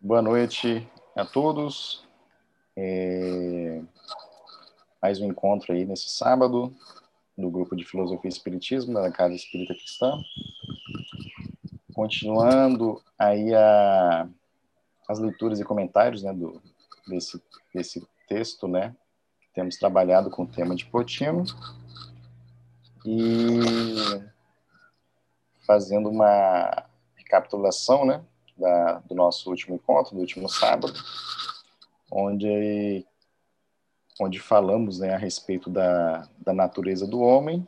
Boa noite a todos. É... Mais um encontro aí nesse sábado do grupo de Filosofia e Espiritismo da Casa Espírita Cristã. Continuando aí a... as leituras e comentários né, do, desse, desse texto, né? Temos trabalhado com o tema de Plotino e fazendo uma recapitulação, né? Da, do nosso último encontro, do último sábado, onde, onde falamos né, a respeito da, da natureza do homem.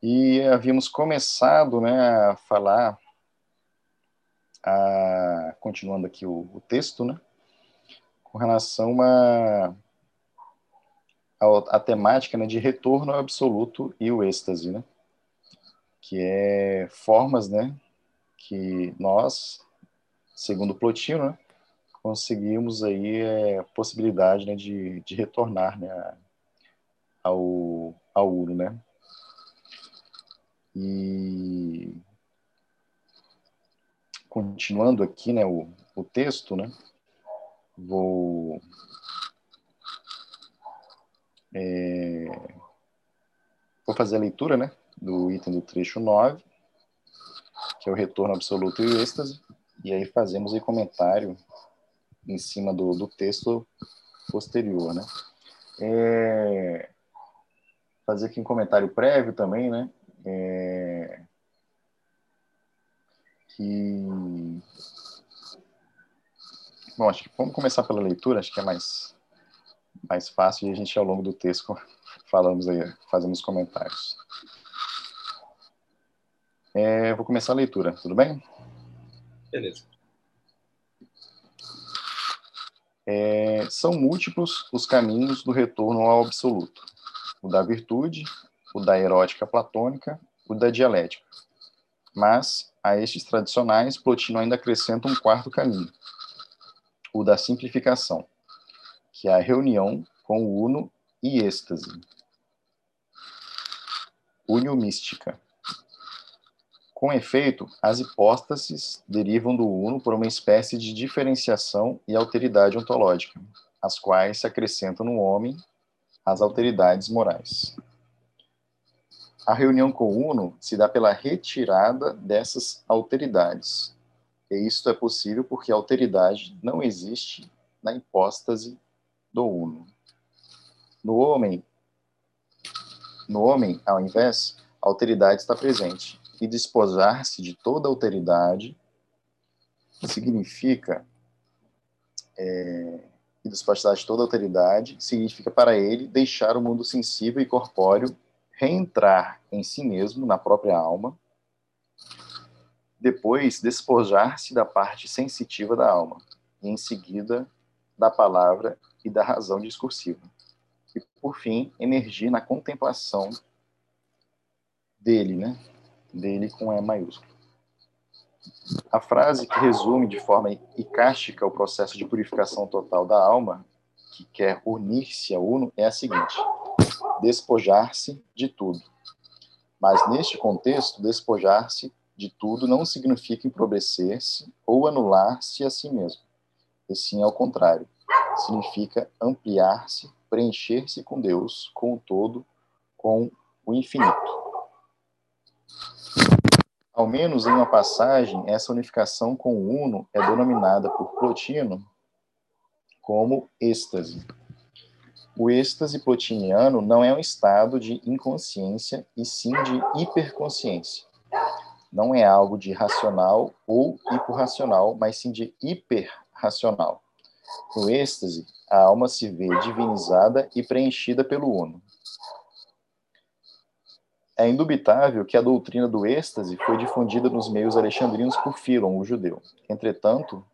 E havíamos começado né, a falar, a, continuando aqui o, o texto, né, com relação a, a, a temática né, de retorno ao absoluto e o êxtase, né, que é formas né, que nós segundo Plotino, né, conseguimos aí é, possibilidade né, de, de retornar né, ao, ao né? E continuando aqui, né, o, o texto, né, vou é, vou fazer a leitura, né, do item do trecho 9, que é o retorno absoluto e êxtase, e aí fazemos o comentário em cima do, do texto posterior, né? É, fazer aqui um comentário prévio também, né? É, que bom, acho que vamos começar pela leitura, acho que é mais mais fácil e a gente ao longo do texto falamos aí, fazemos comentários. É, vou começar a leitura, tudo bem? Beleza. É, são múltiplos os caminhos do retorno ao absoluto: o da virtude, o da erótica platônica, o da dialética. Mas, a estes tradicionais, Plotino ainda acrescenta um quarto caminho, o da simplificação, que é a reunião com o uno e êxtase. Unio mística. Com efeito, as hipóstases derivam do uno por uma espécie de diferenciação e alteridade ontológica, as quais se acrescentam no homem as alteridades morais. A reunião com o uno se dá pela retirada dessas alteridades. E isto é possível porque a alteridade não existe na hipóstase do uno. No homem, no homem, ao invés, a alteridade está presente e despojar-se de toda autoridade significa é, e despojar de toda autoridade significa para ele deixar o mundo sensível e corpóreo, reentrar em si mesmo, na própria alma, depois despojar-se da parte sensitiva da alma, e em seguida da palavra e da razão discursiva. E, por fim, emergir na contemplação dele, né? Dele com E maiúsculo. A frase que resume de forma icástica o processo de purificação total da alma, que quer unir-se a uno, é a seguinte: despojar-se de tudo. Mas neste contexto, despojar-se de tudo não significa empobrecer-se ou anular-se a si mesmo. E sim, ao contrário, significa ampliar-se, preencher-se com Deus, com o todo, com o infinito. Ao menos em uma passagem, essa unificação com o uno é denominada por Plotino como êxtase. O êxtase plotiniano não é um estado de inconsciência, e sim de hiperconsciência. Não é algo de racional ou hiporracional, mas sim de hiperracional. No êxtase, a alma se vê divinizada e preenchida pelo uno. É indubitável que a doutrina do êxtase foi difundida nos meios alexandrinos por Filon, o judeu. Entretanto,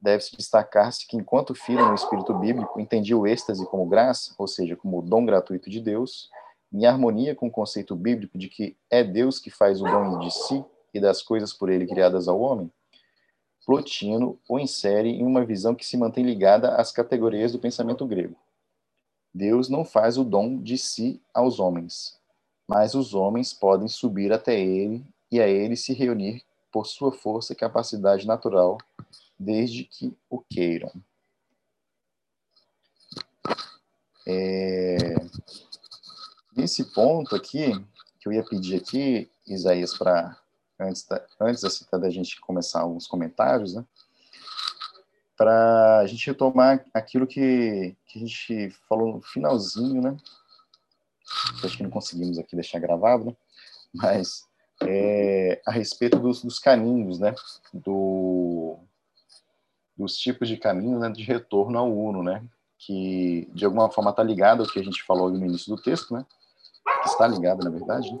deve-se destacar-se que enquanto Filon, no espírito bíblico, entendia o êxtase como graça, ou seja, como dom gratuito de Deus, em harmonia com o conceito bíblico de que é Deus que faz o dom de si e das coisas por ele criadas ao homem, Plotino o insere em uma visão que se mantém ligada às categorias do pensamento grego. Deus não faz o dom de si aos homens, mas os homens podem subir até ele e a ele se reunir por sua força e capacidade natural desde que o queiram. É, nesse ponto aqui, que eu ia pedir aqui, Isaías, para antes, da, antes assim, da gente começar alguns comentários, né? Para a gente retomar aquilo que, que a gente falou no finalzinho, né? Acho que não conseguimos aqui deixar gravado, né? Mas é, a respeito dos, dos caminhos, né? Do, dos tipos de caminhos né, de retorno ao Uno, né? Que de alguma forma está ligado ao que a gente falou no início do texto, né? Está ligado, na verdade, né?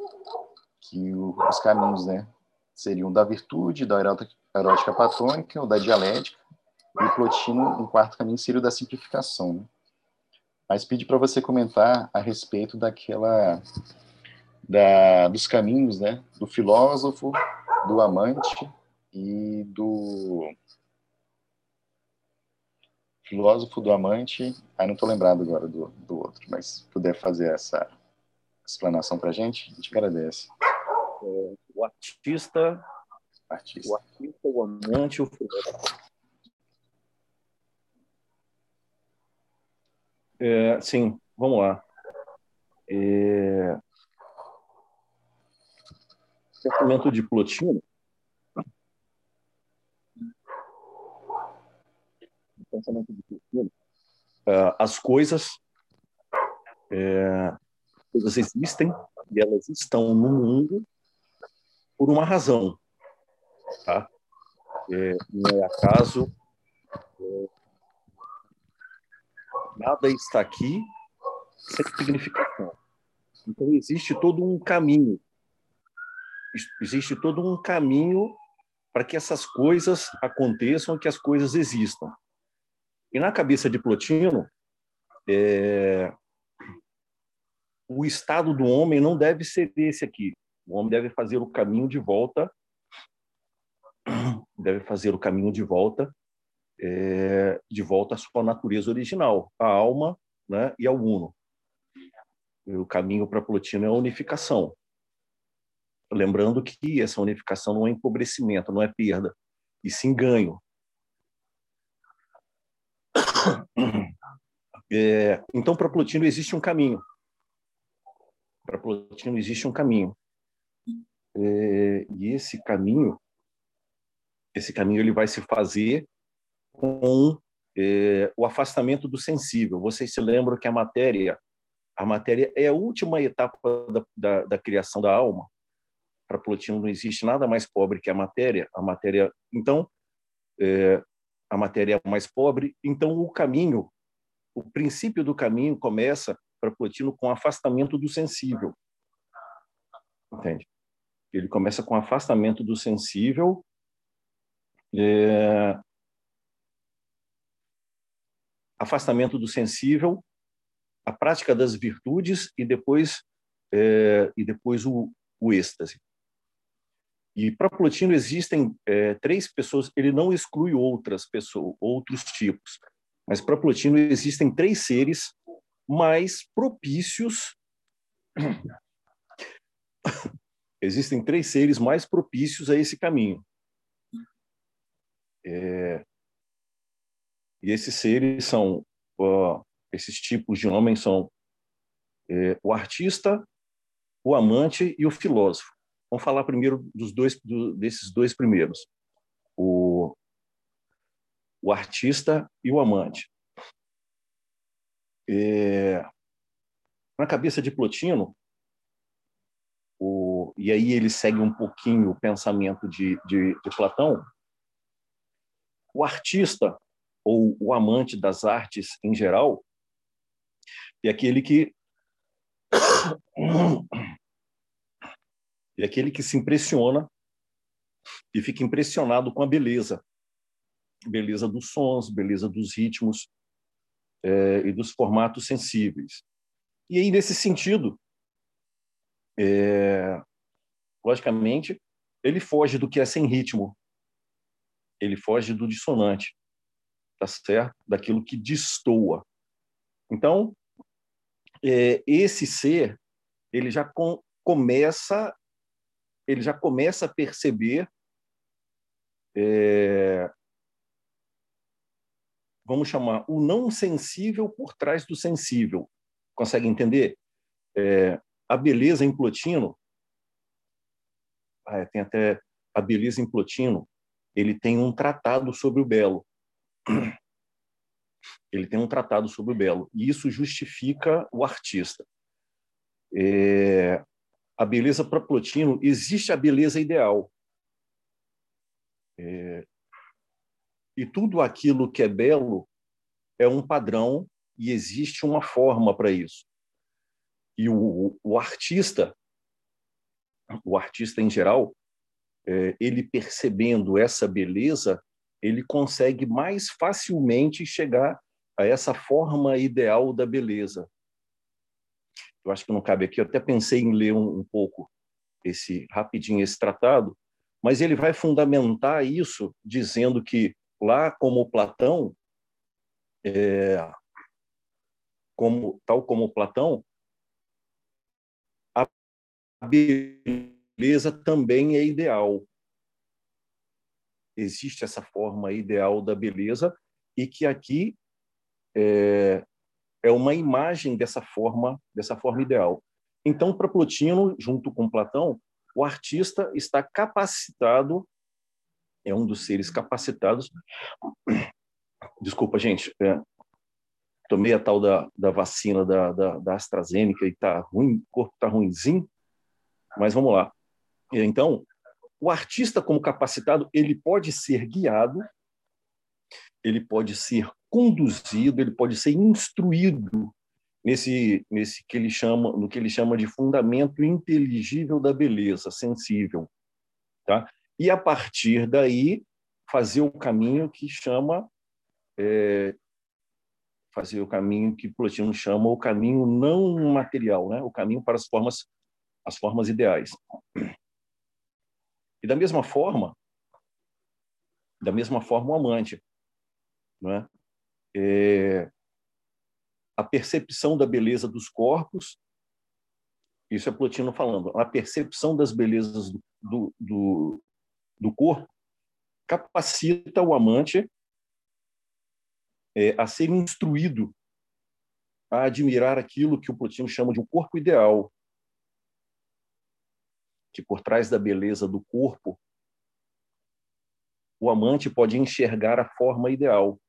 que o, os caminhos, né? Seriam da virtude, da erótica platônica ou da dialética, e Plotino, um quarto caminho, seria o da simplificação. Né? Mas pedi para você comentar a respeito daquela da, dos caminhos, né, do filósofo, do amante e do filósofo, do amante. Ah, não estou lembrado agora do, do outro, mas se puder fazer essa explanação para a gente, a gente agradece. É, o artista, artista, o artista, o amante, o filósofo. É, sim, vamos lá. É, pensamento de Plotino, pensamento de Plotino, uh, as coisas, é, coisas existem e elas estão no mundo por uma razão, tá? É, não é acaso, é, nada está aqui sem significação. Então existe todo um caminho existe todo um caminho para que essas coisas aconteçam, que as coisas existam. E na cabeça de Plotino, é... o estado do homem não deve ser esse aqui. O homem deve fazer o caminho de volta, deve fazer o caminho de volta, é... de volta à sua natureza original, à alma, né, e ao uno. E o caminho para Plotino é a unificação. Lembrando que essa unificação não é empobrecimento, não é perda, e sim ganho. É, então, para Plotino existe um caminho. Para Plotino existe um caminho. É, e esse caminho, esse caminho ele vai se fazer com é, o afastamento do sensível. Vocês se lembram que a matéria, a matéria é a última etapa da, da, da criação da alma para Plotino não existe nada mais pobre que a matéria. A matéria, então, é, a matéria é mais pobre. Então, o caminho, o princípio do caminho começa para Plotino com afastamento do sensível. Entende? Ele começa com afastamento do sensível. É, afastamento do sensível, a prática das virtudes e depois é, e depois o, o êxtase. E para Plotino existem é, três pessoas, ele não exclui outras pessoas, outros tipos, mas para Plotino existem três seres mais propícios. existem três seres mais propícios a esse caminho. É, e esses seres são, esses tipos de homens são é, o artista, o amante e o filósofo. Vamos falar primeiro dos dois, do, desses dois primeiros. O, o artista e o amante. É, na cabeça de Plotino, o, e aí ele segue um pouquinho o pensamento de, de, de Platão, o artista ou o amante das artes em geral é aquele que é aquele que se impressiona e fica impressionado com a beleza, beleza dos sons, beleza dos ritmos é, e dos formatos sensíveis. E aí, nesse sentido, é, logicamente, ele foge do que é sem ritmo, ele foge do dissonante, tá certo? Daquilo que destoa. Então, é, esse ser, ele já com, começa ele já começa a perceber é, vamos chamar o não sensível por trás do sensível. Consegue entender? É, a beleza em Plotino, ah, tem até a beleza em Plotino, ele tem um tratado sobre o belo. Ele tem um tratado sobre o belo e isso justifica o artista. É, a beleza para Plotino existe a beleza ideal. É, e tudo aquilo que é belo é um padrão e existe uma forma para isso. E o, o, artista, o artista em geral, é, ele percebendo essa beleza, ele consegue mais facilmente chegar a essa forma ideal da beleza. Eu acho que não cabe aqui. Eu até pensei em ler um, um pouco esse rapidinho esse tratado, mas ele vai fundamentar isso dizendo que lá como Platão, é, como tal como Platão, a beleza também é ideal. Existe essa forma ideal da beleza e que aqui é, é uma imagem dessa forma dessa forma ideal. Então, para Plotino, junto com Platão, o artista está capacitado é um dos seres capacitados. Desculpa, gente. É, tomei a tal da, da vacina da, da, da AstraZeneca e tá ruim, o corpo está ruimzinho. Mas vamos lá. Então, o artista como capacitado, ele pode ser guiado, ele pode ser conduzido, ele pode ser instruído nesse nesse que ele chama, no que ele chama de fundamento inteligível da beleza, sensível, tá? e a partir daí fazer o caminho que chama é, fazer o caminho que Plotino chama o caminho não material, né? O caminho para as formas as formas ideais. E da mesma forma, da mesma forma o amante, né? É, a percepção da beleza dos corpos, isso é Plotino falando, a percepção das belezas do, do, do, do corpo capacita o amante é, a ser instruído a admirar aquilo que o Plotino chama de um corpo ideal, que por trás da beleza do corpo, o amante pode enxergar a forma ideal.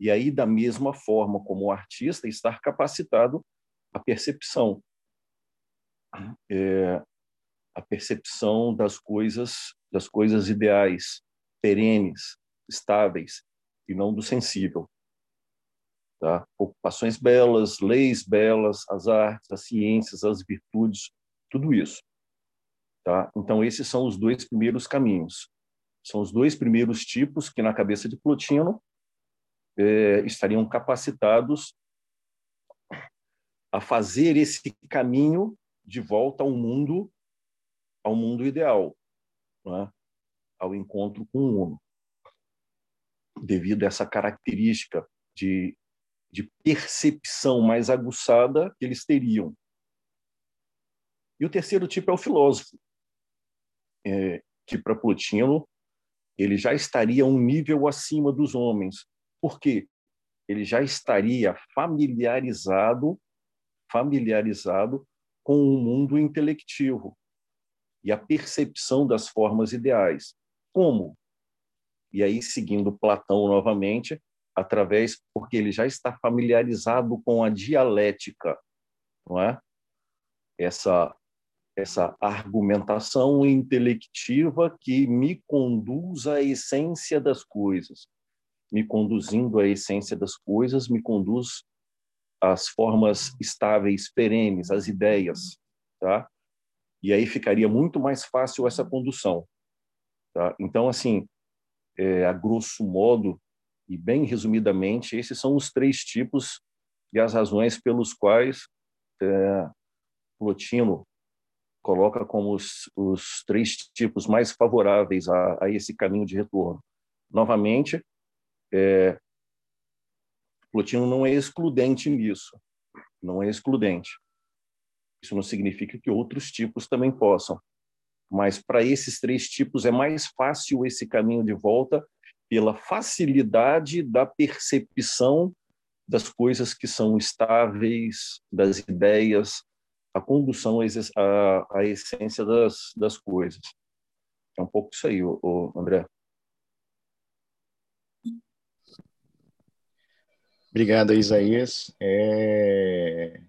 E aí, da mesma forma como o artista, estar capacitado à percepção. É, a percepção das coisas, das coisas ideais, perenes, estáveis, e não do sensível. Tá? Ocupações belas, leis belas, as artes, as ciências, as virtudes, tudo isso. Tá? Então, esses são os dois primeiros caminhos. São os dois primeiros tipos que, na cabeça de Plotino, é, estariam capacitados a fazer esse caminho de volta ao mundo ao mundo ideal, é? ao encontro com o Uno, devido a essa característica de, de percepção mais aguçada que eles teriam. E o terceiro tipo é o filósofo, é, que para Plotino ele já estaria um nível acima dos homens. Por quê? Ele já estaria familiarizado, familiarizado com o mundo intelectivo e a percepção das formas ideais. Como? E aí, seguindo Platão novamente, através, porque ele já está familiarizado com a dialética, não é? Essa, essa argumentação intelectiva que me conduz à essência das coisas. Me conduzindo à essência das coisas, me conduz às formas estáveis, perenes, às ideias, tá? e aí ficaria muito mais fácil essa condução. Tá? Então, assim, é, a grosso modo e bem resumidamente, esses são os três tipos e as razões pelos quais é, Plotino coloca como os, os, três tipos mais favoráveis a, a, esse caminho de retorno. Novamente, é, Plotino não é excludente nisso, não é excludente. Isso não significa que outros tipos também possam. Mas para esses três tipos é mais fácil esse caminho de volta pela facilidade da percepção das coisas que são estáveis, das ideias, a condução à, à essência das, das coisas. É um pouco isso aí, o, André. Obrigado, Isaías. É...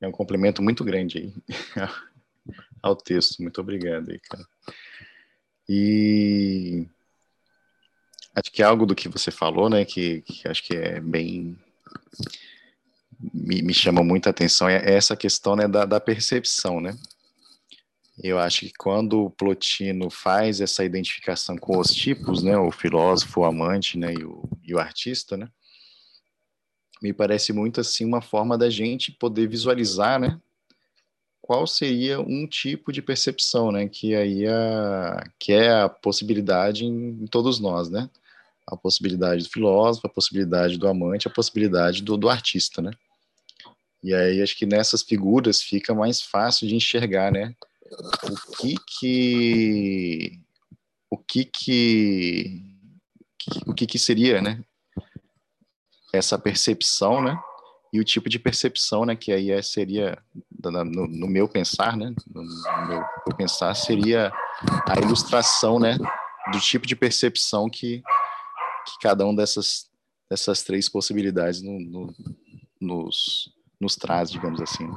é um complemento muito grande aí ao texto. Muito obrigado aí, cara. E acho que é algo do que você falou, né, que, que acho que é bem me, me chama muita atenção é, é essa questão né, da, da percepção, né? Eu acho que quando o Plotino faz essa identificação com os tipos, né, o filósofo, o amante, né, e o, e o artista, né, me parece muito assim uma forma da gente poder visualizar, né, qual seria um tipo de percepção, né, que aí a, que é a possibilidade em, em todos nós, né, a possibilidade do filósofo, a possibilidade do amante, a possibilidade do, do artista, né? E aí acho que nessas figuras fica mais fácil de enxergar, né? O que que o que que, o que que seria, né? Essa percepção, né? E o tipo de percepção, né? Que aí é, seria no, no, meu pensar, né? No, no meu, meu pensar seria a ilustração, né? Do tipo de percepção que que cada uma dessas, dessas três possibilidades no, no, nos, nos traz, digamos assim.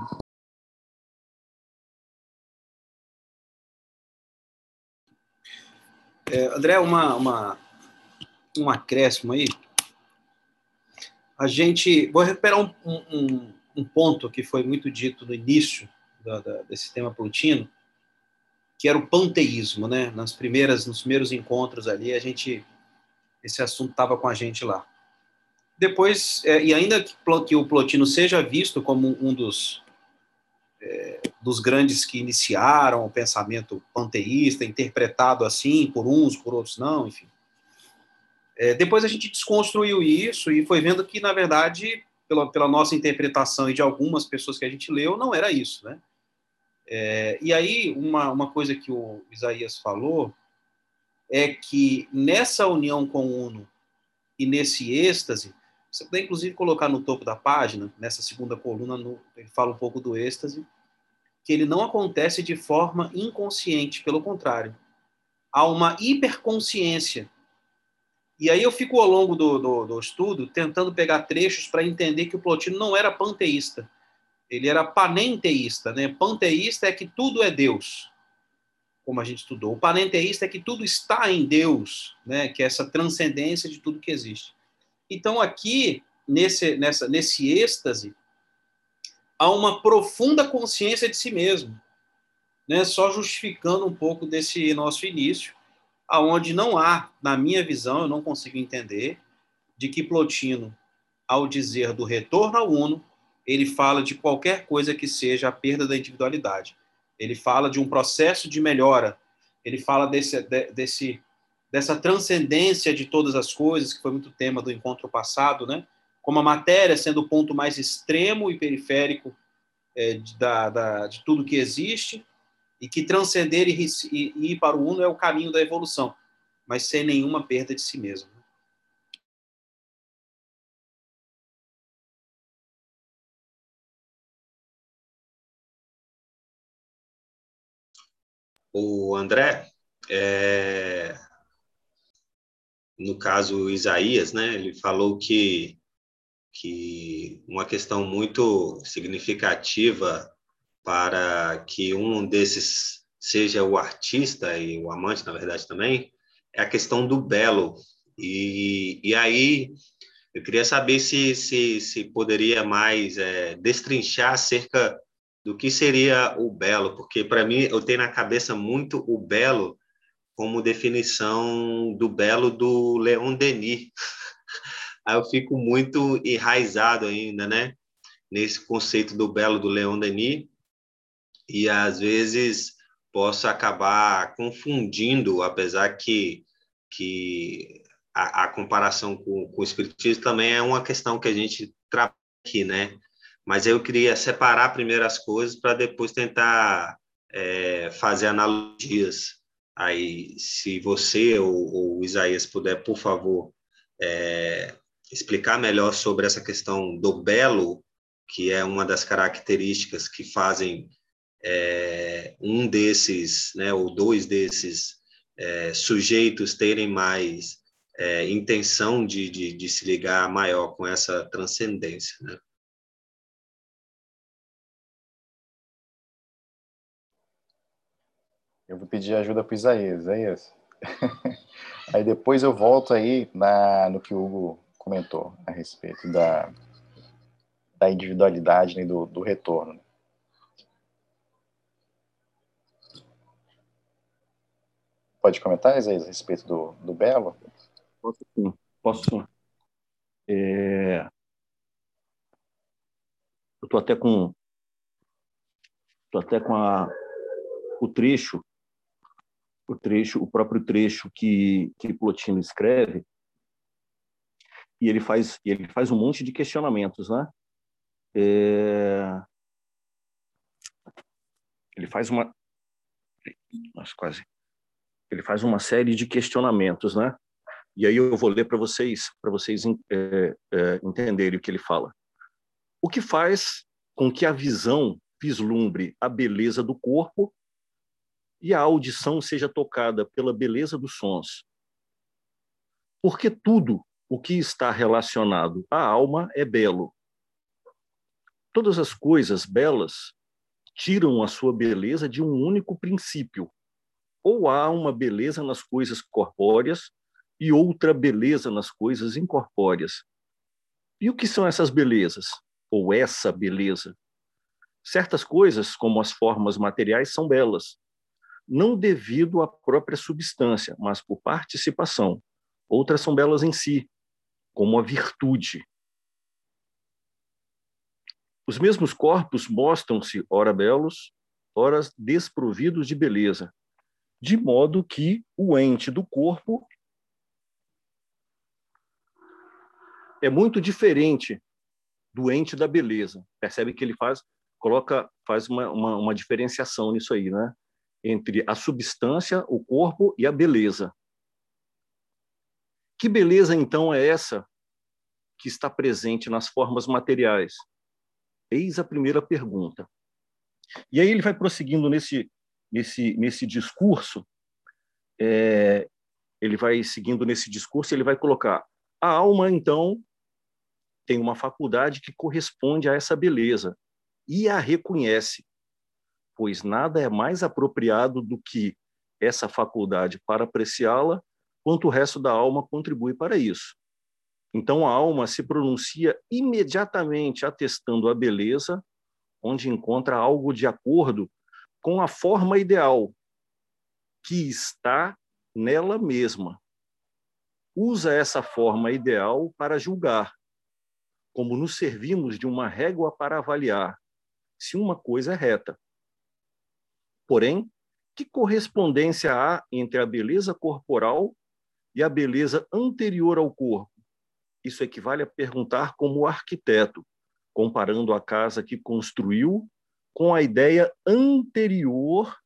É, André, uma, uma, um acréscimo aí. A gente. Vou recuperar um, um, um ponto que foi muito dito no início da, da, desse tema plutino, que era o panteísmo, né? Nas primeiras, nos primeiros encontros ali, a gente esse assunto estava com a gente lá. Depois, é, e ainda que, que, o Plotino seja visto como um dos, é, dos grandes que iniciaram o pensamento panteísta, interpretado assim por uns, por outros não, enfim. É, depois a gente desconstruiu isso e foi vendo que, na verdade, pela, pela nossa interpretação e de algumas pessoas que a gente leu, não era isso, né? É, e aí, uma, uma coisa que o Isaías falou, é que nessa união com o Uno e nesse êxtase, você pode inclusive colocar no topo da página, nessa segunda coluna, no, ele fala um pouco do êxtase, que ele não acontece de forma inconsciente, pelo contrário. Há uma hiperconsciência. E aí eu fico ao longo do, do, do estudo tentando pegar trechos para entender que o Plotino não era panteísta. Ele era panenteísta. Né? Panteísta é que tudo é Deus como a gente estudou. O panenteísta é que tudo está em Deus, né? que é essa transcendência de tudo que existe. Então, aqui, nesse, nessa, nesse êxtase, há uma profunda consciência de si mesmo, né? só justificando um pouco desse nosso início, aonde não há, na minha visão, eu não consigo entender, de que Plotino, ao dizer do retorno ao uno, ele fala de qualquer coisa que seja a perda da individualidade ele fala de um processo de melhora, ele fala desse, desse, dessa transcendência de todas as coisas, que foi muito tema do encontro passado, né? como a matéria sendo o ponto mais extremo e periférico é, de, da, da, de tudo que existe, e que transcender e, e, e ir para o uno é o caminho da evolução, mas sem nenhuma perda de si mesmo. o André, é, no caso Isaías, né, ele falou que, que uma questão muito significativa para que um desses seja o artista e o amante, na verdade, também, é a questão do belo. E, e aí eu queria saber se, se, se poderia mais é, destrinchar acerca do que seria o belo, porque para mim eu tenho na cabeça muito o belo como definição do belo do Leon Denis. Aí eu fico muito enraizado ainda, né, nesse conceito do belo do Leon Denis e às vezes posso acabar confundindo, apesar que que a, a comparação com, com o espiritismo também é uma questão que a gente trabalha aqui, né? mas eu queria separar primeiro as coisas para depois tentar é, fazer analogias Aí, se você ou, o Isaías puder, por favor, é, explicar melhor sobre essa questão do belo, que é uma das características que fazem é, um desses, né, ou dois desses é, sujeitos terem mais é, intenção de, de, de, se ligar maior com essa transcendência. Né? Eu vou pedir ajuda para o Isaías, Isaías. aí depois eu volto aí na, no que o Hugo comentou a respeito da, da individualidade né, do, do retorno. Pode comentar, Isaías, a respeito do, do Belo? Posso sim, posso sim. É... Eu estou até com tô até com a, o trecho o trecho, o próprio trecho que, que Plotino escreve, e ele faz, ele faz um monte de questionamentos, né? É... Ele faz uma, nossa, quase, ele faz uma série de questionamentos, né? E aí eu vou ler para vocês, para vocês é, é, entenderem o que ele fala. O que faz com que a visão vislumbre a beleza do corpo e a audição seja tocada pela beleza dos sons. Porque tudo o que está relacionado à alma é belo. Todas as coisas belas tiram a sua beleza de um único princípio. Ou há uma beleza nas coisas corpóreas e outra beleza nas coisas incorpóreas. E o que são essas belezas? Ou essa beleza? Certas coisas, como as formas materiais, são belas, não devido à própria substância, mas por participação. Outras são belas em si, como a virtude. Os mesmos corpos mostram-se ora belos, ora desprovidos de beleza, de modo que o ente do corpo é muito diferente do ente da beleza. Percebe que ele faz, coloca, faz uma, uma, uma diferenciação nisso aí, né? Entre a substância, o corpo e a beleza. Que beleza, então, é essa que está presente nas formas materiais? Eis a primeira pergunta. E aí ele vai prosseguindo nesse, nesse, nesse discurso, é, ele vai seguindo nesse discurso, ele vai colocar a alma, então, tem uma faculdade que corresponde a essa beleza e a reconhece pois nada é mais apropriado do que essa faculdade para apreciá-la, quanto o resto da alma contribui para isso. Então a alma se pronuncia imediatamente atestando a beleza, onde encontra algo de acordo com a forma ideal que está nela mesma. Usa essa forma ideal para julgar, como nos servimos de uma régua para avaliar se uma coisa é reta. Porém, que correspondência há entre a beleza corporal e a beleza anterior ao corpo? Isso equivale a perguntar como o arquiteto, comparando a casa que construiu com a ideia anterior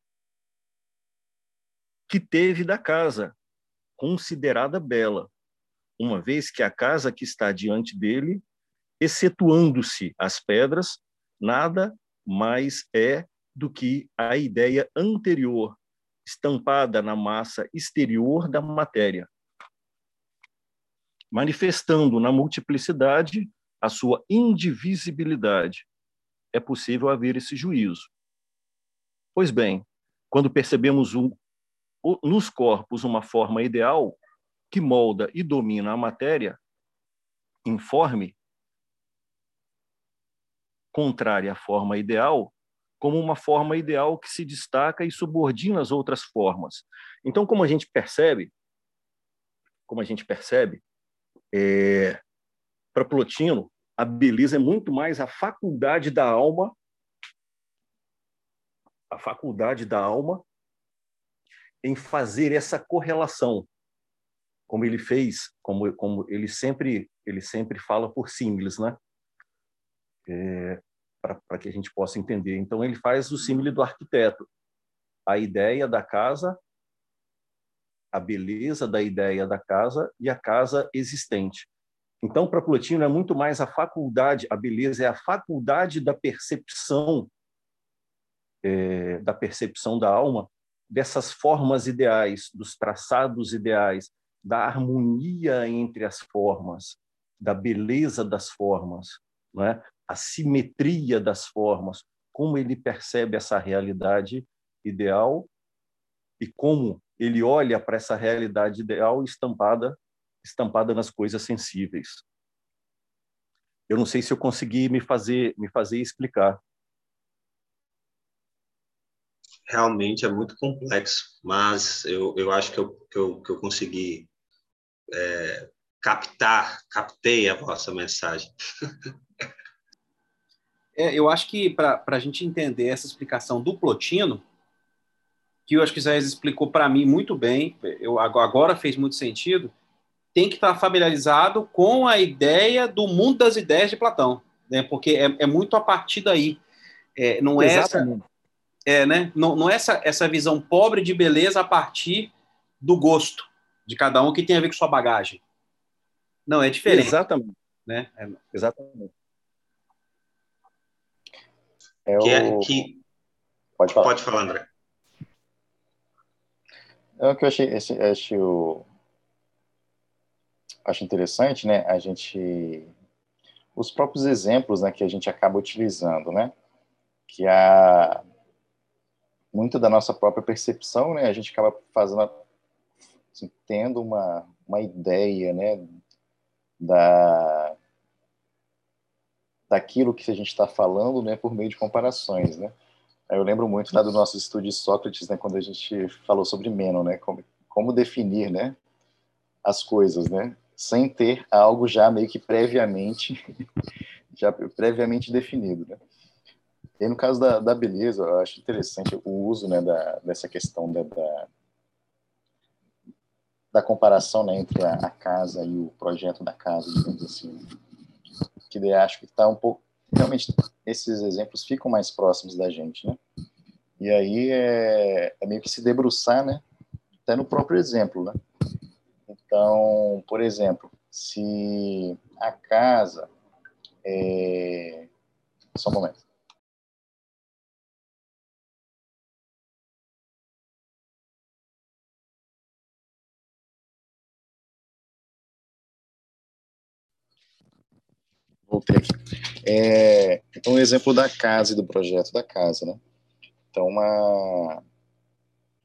que teve da casa, considerada bela, uma vez que a casa que está diante dele, excetuando-se as pedras, nada mais é do que a ideia anterior, estampada na massa exterior da matéria, manifestando na multiplicidade a sua indivisibilidade. É possível haver esse juízo. Pois bem, quando percebemos um, nos corpos uma forma ideal que molda e domina a matéria, informe, contrária à forma ideal, como uma forma ideal que se destaca e subordina as outras formas. Então, como a gente percebe, como a gente percebe, é, para Plotino, a beleza é muito mais a faculdade da alma, a faculdade da alma em fazer essa correlação, como ele fez, como, como ele sempre ele sempre fala por símiles, né? É, para que a gente possa entender. Então, ele faz o símile do arquiteto. A ideia da casa a beleza da ideia da casa e a casa existente. Então, para Plotino é muito mais a faculdade, a beleza é a faculdade da percepção é, da percepção da alma dessas formas ideais, dos traçados ideais, da harmonia entre as formas, da beleza das formas, não é? A simetria das formas, como ele percebe essa realidade ideal e como ele olha para essa realidade ideal estampada estampada nas coisas sensíveis. Eu não sei se eu consegui me fazer me fazer explicar. Realmente é muito complexo, mas eu, eu acho que eu, que eu, que eu consegui é, captar, captei a vossa mensagem. é, eu acho que para a gente entender essa explicação do Plotino, que eu acho que Zé explicou para mim muito bem, eu, agora fez muito sentido, tem que estar familiarizado com a ideia do mundo das ideias de Platão, né? porque é, é muito a partir daí. É, não é Exatamente. essa, é, né? não, não é essa, essa visão pobre de beleza a partir do gosto de cada um que tem a ver com sua bagagem. Não, é diferente. Exatamente. Né? É... Exatamente. É que, é, que... Pode falar. Pode falar, André. É o que eu achei, esse, acho, acho interessante, né? A gente, os próprios exemplos, né, que a gente acaba utilizando, né? Que a muito da nossa própria percepção, né? A gente acaba fazendo, assim, tendo uma uma ideia, né? Da daquilo que a gente está falando, né? Por meio de comparações, né? Eu lembro muito lá do nosso estudo de Sócrates, né, quando a gente falou sobre Meno, né, como, como definir, né, as coisas, né, sem ter algo já meio que previamente, já previamente definido, né. E no caso da, da beleza, eu acho interessante o uso, né, da, dessa questão da, da, da comparação, né, entre a, a, casa e o projeto da casa, digamos assim, que acho que está um pouco realmente esses exemplos ficam mais próximos da gente, né? E aí é, é meio que se debruçar, né? Até no próprio exemplo, né? Então, por exemplo, se a casa é... Só um momento. Voltei aqui. É, então, um exemplo da casa e do projeto da casa, né? Então, uma...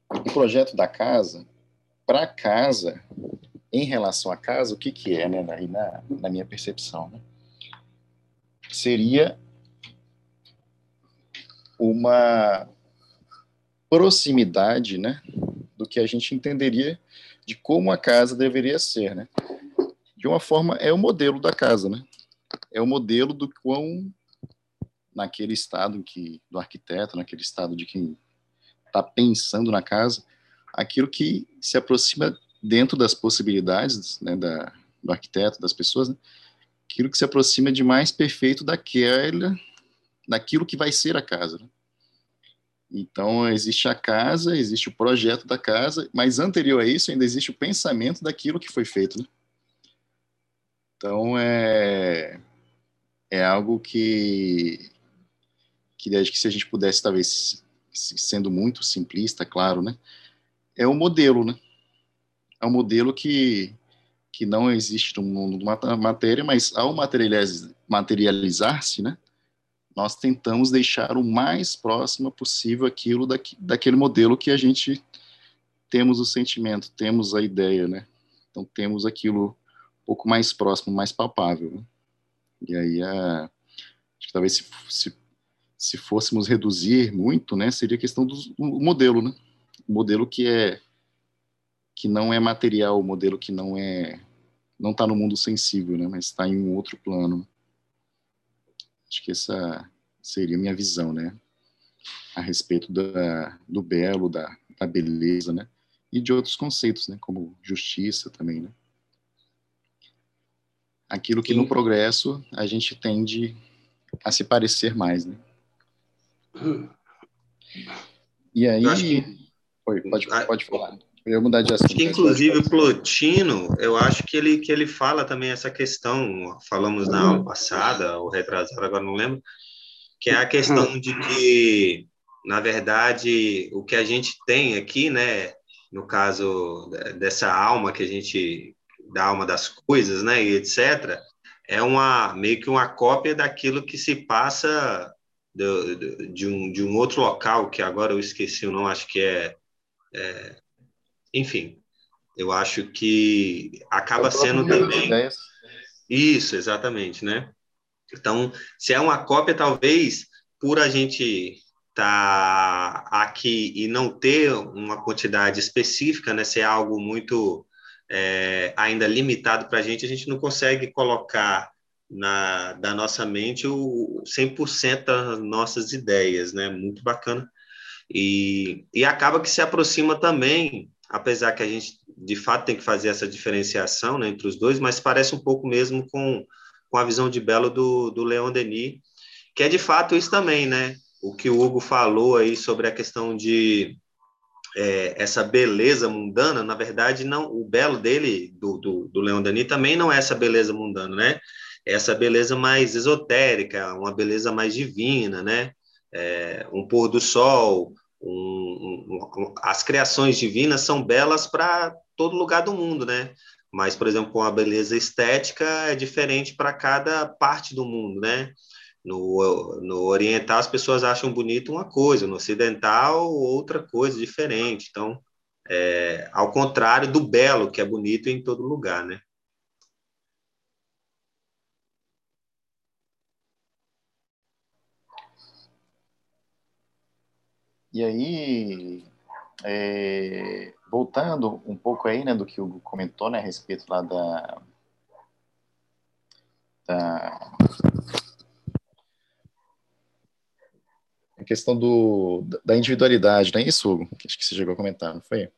o projeto da casa, para casa, em relação à casa, o que, que é, né, na, na minha percepção, né? Seria uma proximidade, né, do que a gente entenderia de como a casa deveria ser, né? De uma forma, é o modelo da casa, né? É o modelo do quão naquele estado que do arquiteto, naquele estado de quem está pensando na casa, aquilo que se aproxima dentro das possibilidades né, da, do arquiteto, das pessoas, né, aquilo que se aproxima de mais perfeito daquela, daquilo que vai ser a casa. Né? Então, existe a casa, existe o projeto da casa, mas anterior a isso ainda existe o pensamento daquilo que foi feito. Né? Então, é, é algo que, que acho que se a gente pudesse, talvez, sendo muito simplista, claro, né? É um modelo, né? É um modelo que, que não existe no mundo da matéria, mas ao materializar-se, né? Nós tentamos deixar o mais próximo possível aquilo daquele modelo que a gente temos o sentimento, temos a ideia, né? Então temos aquilo um pouco mais próximo, mais palpável. Né? E aí, a, acho que talvez se, se, se fôssemos reduzir muito, né, seria a questão do modelo, né? O modelo que é que não é material, o modelo que não é não está no mundo sensível, né, mas está em um outro plano. Acho que essa seria a minha visão, né, a respeito da, do belo, da, da beleza, né, e de outros conceitos, né, como justiça também, né aquilo que Sim. no progresso a gente tende a se parecer mais, né? E aí, que... Oi, pode, pode falar. Eu ia mudar de assunto. Que, inclusive, o Plotino, eu acho que ele, que ele fala também essa questão, falamos na aula passada, ou retrasada, agora não lembro, que é a questão de que, na verdade, o que a gente tem aqui, né, no caso dessa alma que a gente, da alma das coisas, né, e etc., é uma, meio que uma cópia daquilo que se passa de, de, de um, de um outro local, que agora eu esqueci o nome, acho que é, é enfim, eu acho que acaba sendo também. Isso, exatamente, né? Então, se é uma cópia, talvez por a gente estar tá aqui e não ter uma quantidade específica, né? Ser algo muito é, ainda limitado para a gente, a gente não consegue colocar na, da nossa mente o 100% das nossas ideias, né? Muito bacana. E, e acaba que se aproxima também apesar que a gente de fato tem que fazer essa diferenciação né, entre os dois, mas parece um pouco mesmo com, com a visão de Belo do, do Leon Denis, que é de fato isso também, né? O que o Hugo falou aí sobre a questão de é, essa beleza mundana, na verdade, não o belo dele, do, do, do também não é essa beleza mundana, né? É essa beleza mais esotérica, uma beleza mais divina, né? É, um pôr do sol, um, um, as criações divinas são belas para todo lugar do mundo, né? Mas, por exemplo, com a beleza estética é diferente para cada parte do mundo, né? No, no oriental as pessoas acham bonito uma coisa, no ocidental outra coisa diferente. Então, é, ao contrário do belo, que é bonito em todo lugar, né? E aí, é, voltando um pouco aí, né, do que o Hugo comentou, né, a respeito lá da, da a questão do, da individualidade, não é isso, Hugo? Acho que você chegou a comentar, não foi?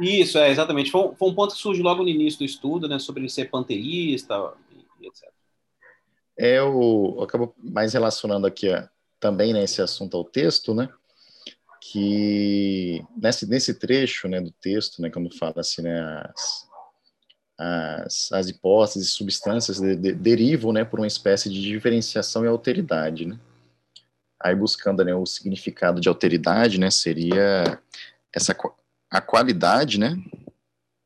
Isso, é, exatamente. Foi, foi um ponto que surge logo no início do estudo, né, sobre ele ser panteísta e, etc. É, eu acabo mais relacionando aqui ó, também né, esse assunto ao texto, né, que nesse, nesse trecho né, do texto, né, quando fala assim, né, as, as, as hipóteses e substâncias de, de, derivam né, por uma espécie de diferenciação e alteridade. Né? Aí buscando né, o significado de alteridade, né, seria essa, a qualidade né,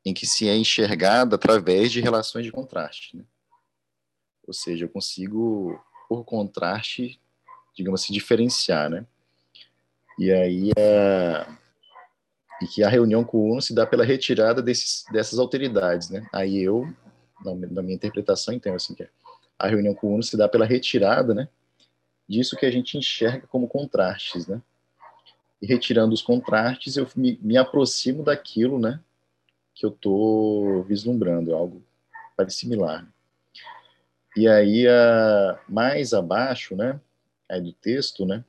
em que se é enxergada através de relações de contraste. Né? Ou seja, eu consigo, por contraste, digamos assim, diferenciar, né? E aí a, e que a reunião com o UNO se dá pela retirada desses, dessas alteridades, né? Aí eu, na, minha interpretação, entendo assim que a reunião com o UNO se dá pela retirada, né? Disso que a gente enxerga como contrastes, né? E retirando os contrastes, eu me, me aproximo daquilo, né? Que eu estou vislumbrando, algo parecido similar. E aí, a, mais abaixo, né? Aí do texto, né?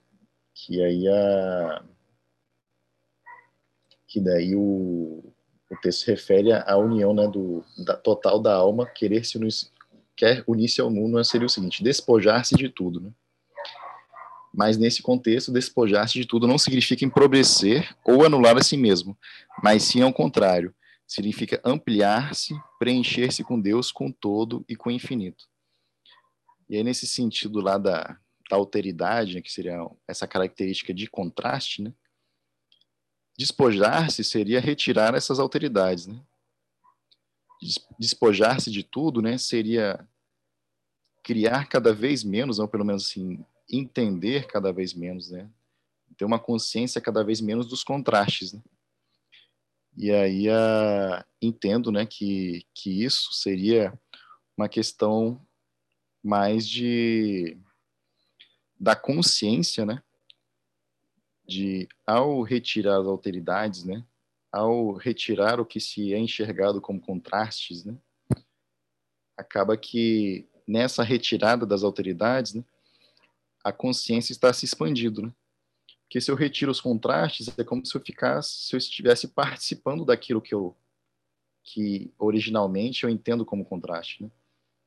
que aí a que daí o, o texto se refere à união né, do, da, total da alma, querer se unir, quer unir-se ao mundo, né, seria o seguinte, despojar-se de tudo. Né? Mas nesse contexto, despojar-se de tudo não significa empobrecer ou anular a si mesmo, mas sim ao contrário, significa ampliar-se, preencher-se com Deus, com todo e com o infinito. E aí, nesse sentido lá da, da alteridade, né, que seria essa característica de contraste, né? Despojar-se seria retirar essas alteridades, né? Despojar-se de tudo, né, seria criar cada vez menos, ou pelo menos assim, entender cada vez menos, né? Ter uma consciência cada vez menos dos contrastes, né? E aí a, entendo, né, que, que isso seria uma questão mais de da consciência, né? De ao retirar as alteridades, né? Ao retirar o que se é enxergado como contrastes, né? Acaba que nessa retirada das alteridades, né? A consciência está se expandindo, né? Porque se eu retiro os contrastes, é como se eu ficasse, se eu estivesse participando daquilo que eu que originalmente eu entendo como contraste, né?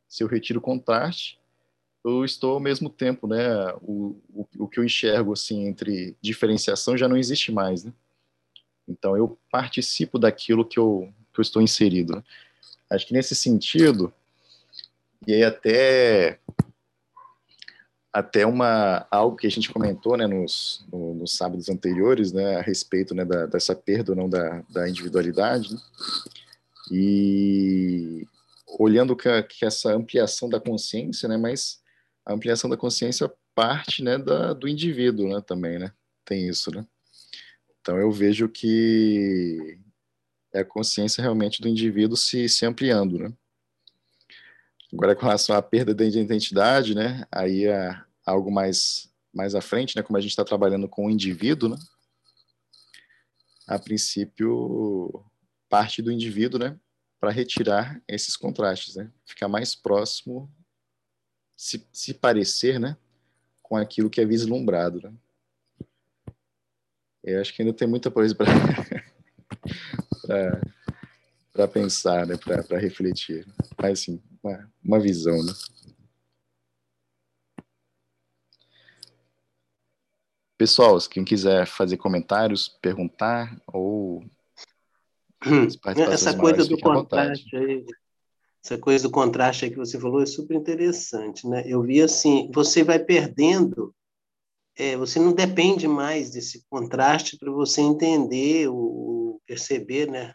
Se eu retiro o contraste, eu estou ao mesmo tempo, né? O, o, o que eu enxergo assim entre diferenciação já não existe mais, né? Então, eu participo daquilo que eu, que eu estou inserido. Né? Acho que nesse sentido, e aí até até uma algo que a gente comentou né, nos, no, nos sábados anteriores né, a respeito né, da, dessa perda ou não da, da individualidade né? e olhando que, que, essa ampliação da consciência né, mas a ampliação da consciência parte né, da, do indivíduo né, também né? Tem isso né? Então eu vejo que é a consciência realmente do indivíduo se, se ampliando né? Agora, com relação à perda da identidade, né, aí é algo mais, mais à frente, né, como a gente está trabalhando com o indivíduo, né, a princípio, parte do indivíduo, né, para retirar esses contrastes, né, ficar mais próximo, se, se parecer, né, com aquilo que é vislumbrado, né. Eu acho que ainda tem muita coisa para para pensar, né, para refletir. Mas, assim, uma, uma visão, né? Pessoal, quem quiser fazer comentários, perguntar ou essa coisa do contraste aí, essa coisa do contraste aí que você falou é super interessante, né? Eu vi assim, você vai perdendo, é, você não depende mais desse contraste para você entender o perceber, né?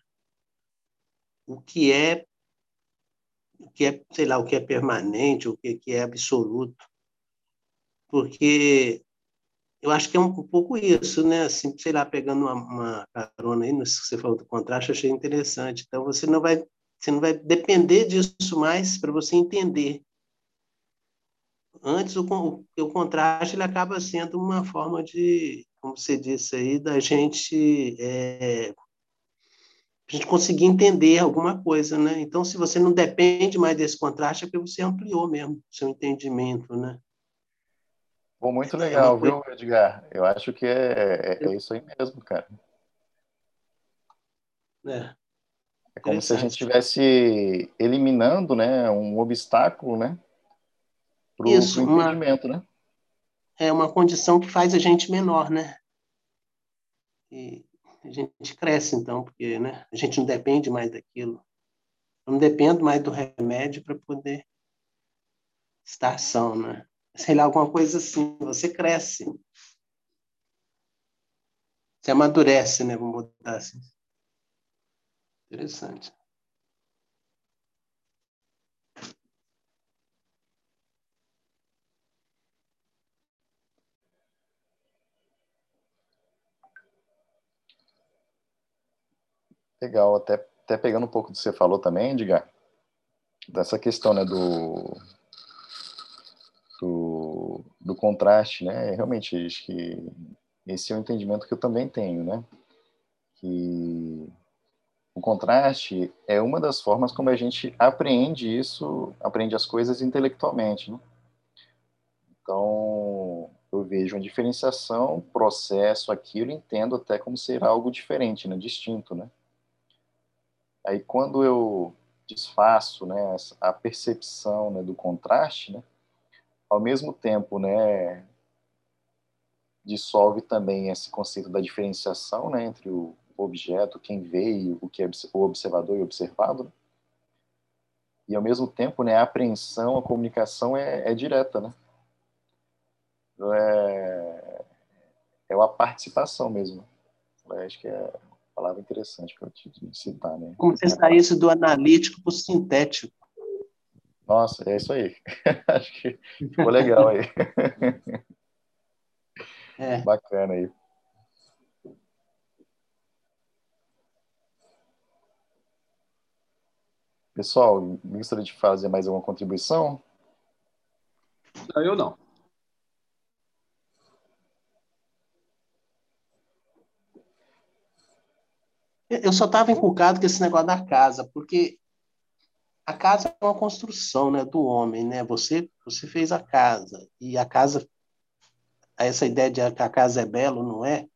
O que é o que é, sei lá, o que é permanente, o que, que é absoluto. Porque eu acho que é um, pouco isso, né? Assim, sei lá, pegando uma, uma carona aí, no que você falou do contraste, achei interessante. Então, você não vai, você não vai depender disso mais para você entender. Antes, o, o, o contraste ele acaba sendo uma forma de, como você disse aí, da gente é, a gente conseguir entender alguma coisa, né? Então, se você não depende mais desse contraste, é porque você ampliou mesmo seu entendimento, né? Bom, muito legal, viu, Edgar? Eu acho que é, é, é isso aí mesmo, cara. É. É como se a gente estivesse eliminando, né, um obstáculo, né, para o entendimento, uma, né? É uma condição que faz a gente menor, né? E, a gente cresce, então, porque né, a gente não depende mais daquilo. Eu não dependo mais do remédio para poder estar são, né? Sei lá, alguma coisa assim. Você cresce. Você amadurece, né? Vamos botar assim. Interessante. Legal, até, até pegando um pouco do que você falou também, Edgar, dessa questão né, do, do, do contraste, né? Realmente, acho que esse é o entendimento que eu também tenho, né? Que o contraste é uma das formas como a gente aprende isso, aprende as coisas intelectualmente, né? Então, eu vejo uma diferenciação, processo, aquilo, entendo até como ser algo diferente, né? Distinto, né? Aí quando eu desfaço né, a percepção né, do contraste, né, ao mesmo tempo né, dissolve também esse conceito da diferenciação né, entre o objeto, quem vê o que é o observador e observado. Né? E ao mesmo tempo, né, a apreensão, a comunicação é, é direta, né? É, é uma participação mesmo. Eu acho que é palavra interessante para te citar, né? Como você saísse do analítico para o sintético. Nossa, é isso aí. Acho que ficou legal aí. É. Bacana aí. Pessoal, gostaria de fazer mais alguma contribuição? Eu não. Eu só estava inculcado com esse negócio da casa, porque a casa é uma construção né, do homem, né? Você, você fez a casa, e a casa, essa ideia de que a casa é bela, não é?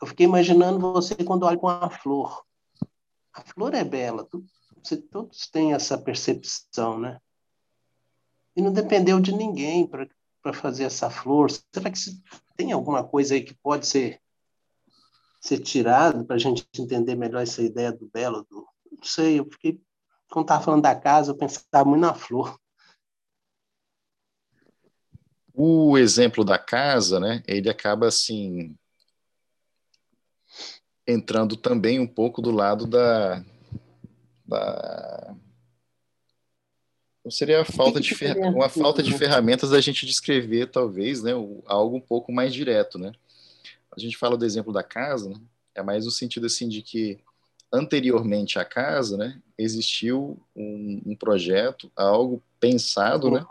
Eu fiquei imaginando você quando olha para uma flor. A flor é bela, você, todos têm essa percepção, né? E não dependeu de ninguém para fazer essa flor. Será que tem alguma coisa aí que pode ser ser tirado para a gente entender melhor essa ideia do belo? Do, não sei, eu fiquei. Quando estava falando da casa, eu pensava muito na flor. O exemplo da casa, né, ele acaba assim entrando também um pouco do lado da, da não seria a falta de fer... uma falta de ferramentas da gente descrever talvez, né, algo um pouco mais direto, né? A gente fala do exemplo da casa, né? é mais no sentido assim de que anteriormente à casa, né, existiu um, um projeto, algo pensado, né?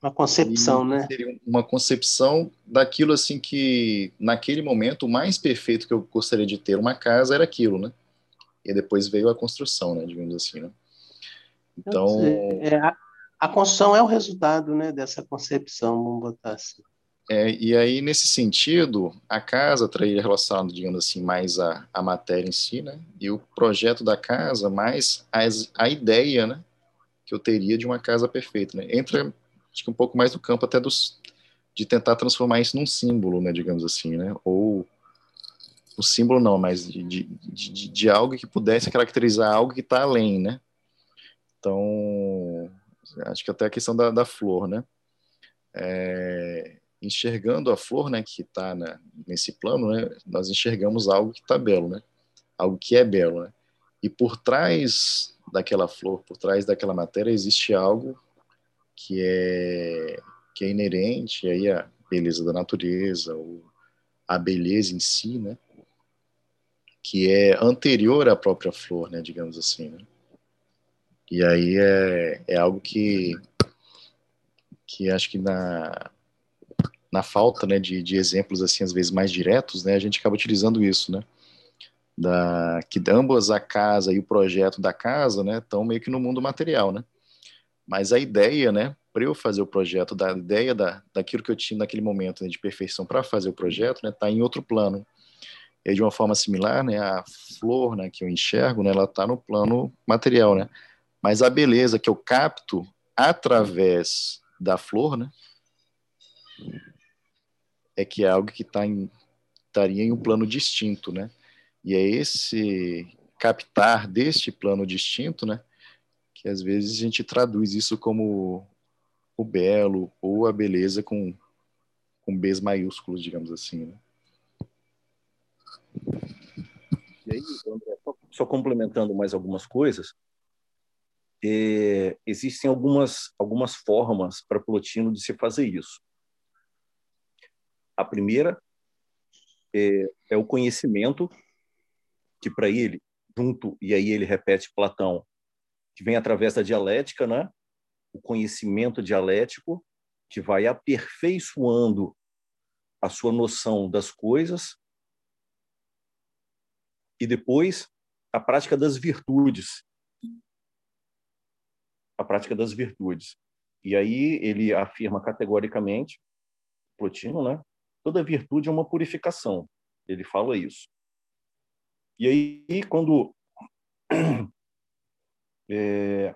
Uma concepção, né? Uma concepção daquilo assim que naquele momento o mais perfeito que eu gostaria de ter uma casa era aquilo, né? E depois veio a construção, né, digamos assim, né? Então, é, a, a construção é o resultado, né, dessa concepção, vamos botar assim. É, e aí, nesse sentido, a casa traria relacionado, digamos assim, mais a, a matéria em si, né? E o projeto da casa, mais as, a ideia, né? Que eu teria de uma casa perfeita, né? Entra, acho que um pouco mais no campo até dos, de tentar transformar isso num símbolo, né? Digamos assim, né? Ou o símbolo não, mas de, de, de, de algo que pudesse caracterizar algo que está além, né? Então, acho que até a questão da, da flor, né? É, enxergando a flor, né, que está nesse plano, né, nós enxergamos algo que está belo, né, algo que é belo, né, e por trás daquela flor, por trás daquela matéria existe algo que é que é inerente aí a beleza da natureza, ou a beleza em si, né, que é anterior à própria flor, né, digamos assim, né. E aí é, é algo que que acho que na na falta né, de, de exemplos assim às vezes mais diretos, né, a gente acaba utilizando isso, né, da que ambas a casa e o projeto da casa, né, estão meio que no mundo material, né, mas a ideia, né, para eu fazer o projeto, da ideia da, daquilo que eu tinha naquele momento né, de perfeição para fazer o projeto, né, está em outro plano. E de uma forma similar, né, a flor, né, que eu enxergo, né, ela está no plano material, né, mas a beleza que eu capto através da flor, né, é que é algo que tá em, estaria em um plano distinto, né? E é esse captar deste plano distinto, né? Que às vezes a gente traduz isso como o belo ou a beleza com, com Bs maiúsculos, digamos assim, né? E aí, André, só, só complementando mais algumas coisas, é, existem algumas, algumas formas para Plotino de se fazer isso. A primeira é, é o conhecimento, que para ele, junto, e aí ele repete Platão, que vem através da dialética, né? o conhecimento dialético, que vai aperfeiçoando a sua noção das coisas, e depois a prática das virtudes. A prática das virtudes. E aí ele afirma categoricamente, Plotino, né, toda virtude é uma purificação. Ele fala isso. E aí, quando é,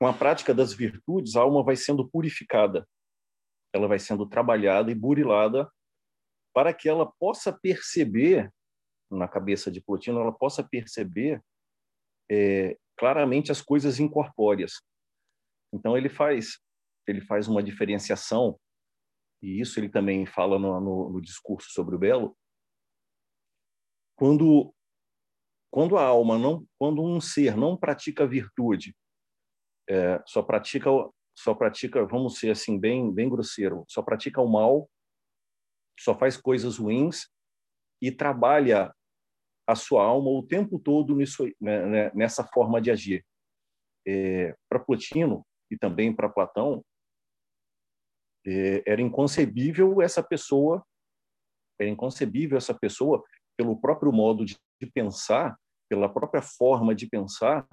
com a prática das virtudes, a alma vai sendo purificada, ela vai sendo trabalhada e burilada para que ela possa perceber, na cabeça de Plotino, ela possa perceber é, claramente as coisas incorpóreas. Então ele faz ele faz uma diferenciação e isso ele também fala no, no, no discurso sobre o belo. Quando quando a alma não quando um ser não pratica virtude é, só pratica só pratica vamos ser assim bem bem grosseiro só pratica o mal só faz coisas ruins e trabalha a sua alma o tempo todo nisso, né, né nessa forma de agir. É, para Plotino, e também para Platão, é, era inconcebível essa pessoa, era inconcebível essa pessoa, pelo próprio modo de, pensar, pela própria forma de pensar,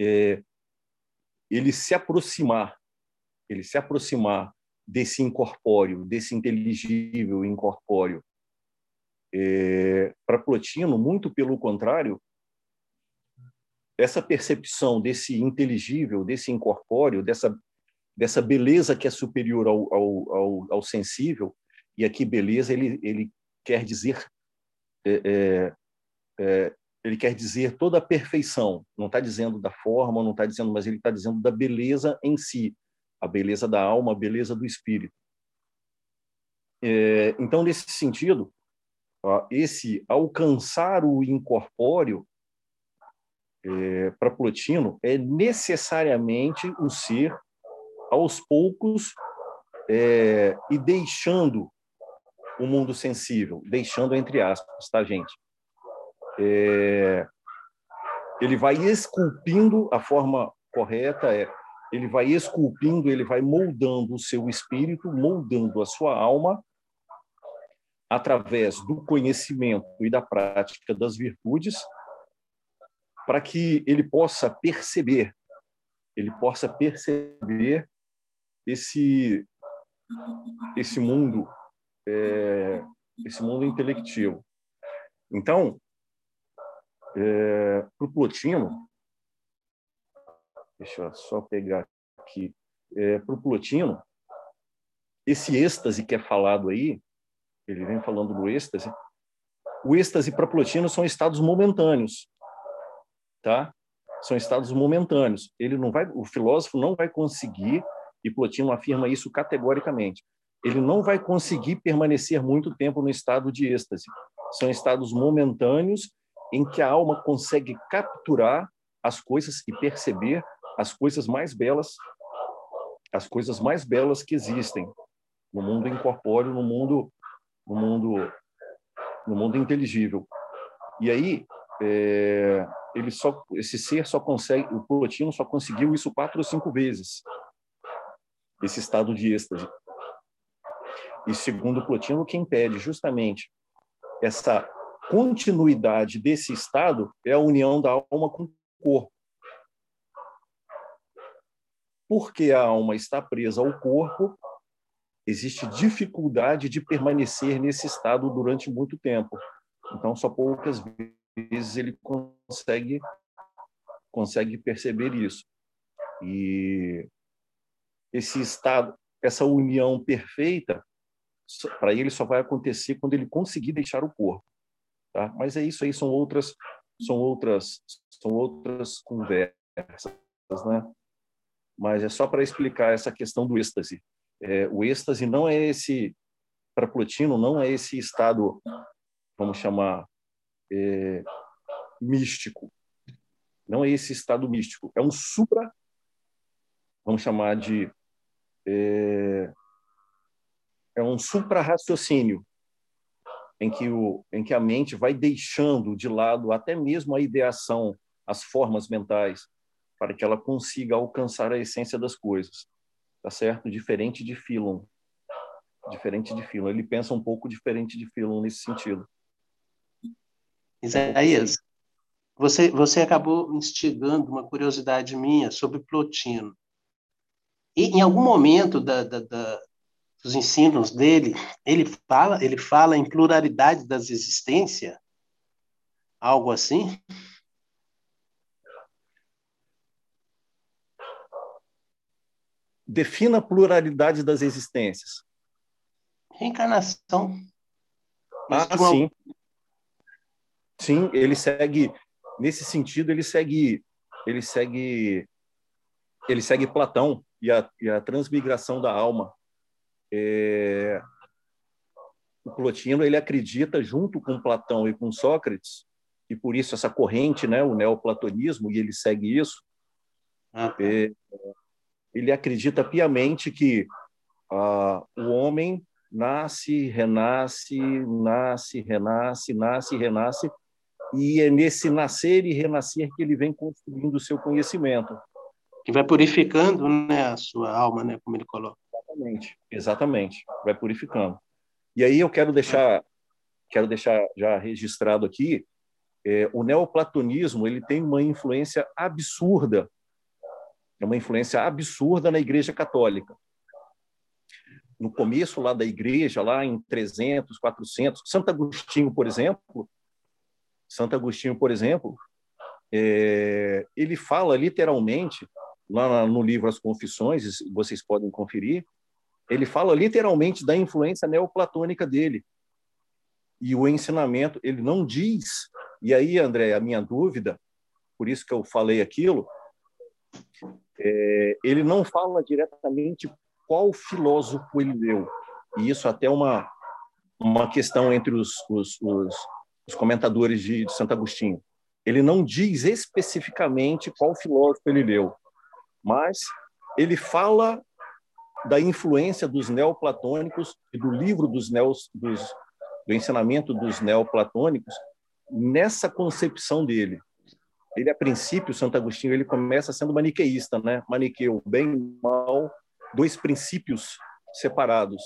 é, ele se aproximar, ele se aproximar desse incorpóreo, desse inteligível incorpóreo. É, para Plotino, muito pelo contrário, essa percepção desse inteligível, desse incorpóreo, dessa, dessa beleza que é superior ao, ao, ao, ao sensível, e aqui beleza ele, ele quer dizer é, é, é, ele quer dizer toda a perfeição. Não está dizendo da forma, não está dizendo, mas ele está dizendo da beleza em si, a beleza da alma, a beleza do espírito. É, então, nesse sentido, ó, esse alcançar o incorpóreo é, para Plotino é necessariamente o ser aos poucos é, e deixando o mundo sensível, deixando entre aspas, tá, gente? É, ele vai esculpindo a forma correta é ele vai esculpindo, ele vai moldando o seu espírito, moldando a sua alma através do conhecimento e da prática das virtudes, para que ele possa perceber, ele possa perceber esse esse mundo é, esse mundo intelectivo. Então, é, para o Plotino, deixa eu só pegar aqui, é, para o Plotino, esse êxtase que é falado aí, ele vem falando do êxtase, o êxtase para Plotino são estados momentâneos, tá? São estados momentâneos. Ele não vai, o filósofo não vai conseguir, e Plotino afirma isso categoricamente. Ele não vai conseguir permanecer muito tempo no estado de êxtase. São estados momentâneos em que a alma consegue capturar as coisas e perceber as coisas mais belas, as coisas mais belas que existem no mundo incorpóreo, no mundo, no mundo, no mundo inteligível. E aí, é, ele só, esse ser só consegue, o Plotino só conseguiu isso quatro ou cinco vezes, esse estado de êxtase. E segundo Plotino, que impede justamente essa continuidade desse estado é a união da alma com o corpo. Porque a alma está presa ao corpo, existe dificuldade de permanecer nesse estado durante muito tempo. Então, só poucas vezes ele consegue consegue perceber isso. E esse estado, essa união perfeita, para ele só vai acontecer quando ele conseguir deixar o corpo. Tá? Mas é isso aí, são outras, são outras, são outras conversas, né? Mas é só para explicar essa questão do êxtase. É, o êxtase não é esse, para Plotino, não é esse estado, vamos chamar, é, místico. Não é esse estado místico. É um supra, vamos chamar de é, é um supra-raciocínio em que, o, em que a mente vai deixando de lado até mesmo a ideação, as formas mentais, para que ela consiga alcançar a essência das coisas. Tá certo? Diferente de Philon. Diferente de Philon. Ele pensa um pouco diferente de Philon nesse sentido. Isaías, você, você acabou instigando uma curiosidade minha sobre Plotino. E em algum momento da, da, da, os ensinos dele, ele fala, ele fala em pluralidade das existências, algo assim? Defina a pluralidade das existências. Reencarnação. ah, sim. Sim, ele segue nesse sentido, ele segue ele segue ele segue Platão e a, e a transmigração da alma é, o Plotino ele acredita junto com Platão e com Sócrates e por isso essa corrente, né, o neoplatonismo e ele segue isso. Ah, tá. é, ele acredita piamente que ah, o homem nasce, renasce, nasce, renasce, nasce, renasce e é nesse nascer e renascer que ele vem construindo o seu conhecimento. Que vai purificando né, a sua alma, né, como ele coloca. Exatamente, exatamente. Vai purificando. E aí eu quero deixar, quero deixar já registrado aqui, é, o neoplatonismo ele tem uma influência absurda, é uma influência absurda na Igreja Católica. No começo lá da Igreja, lá em 300, 400, Santo Agostinho, por exemplo, Santo Agostinho, por exemplo, é, ele fala literalmente lá no livro As Confissões, vocês podem conferir, ele fala literalmente da influência neoplatônica dele. E o ensinamento, ele não diz. E aí, André, a minha dúvida, por isso que eu falei aquilo, é, ele não fala diretamente qual filósofo ele leu. E isso até uma, uma questão entre os, os, os, os comentadores de, de Santo Agostinho. Ele não diz especificamente qual filósofo ele leu, mas ele fala da influência dos neoplatônicos e do livro dos, neos, dos do ensinamento dos neoplatônicos nessa concepção dele. Ele, a princípio, Santo Agostinho, ele começa sendo maniqueísta, né? Maniqueu, bem, mal, dois princípios separados.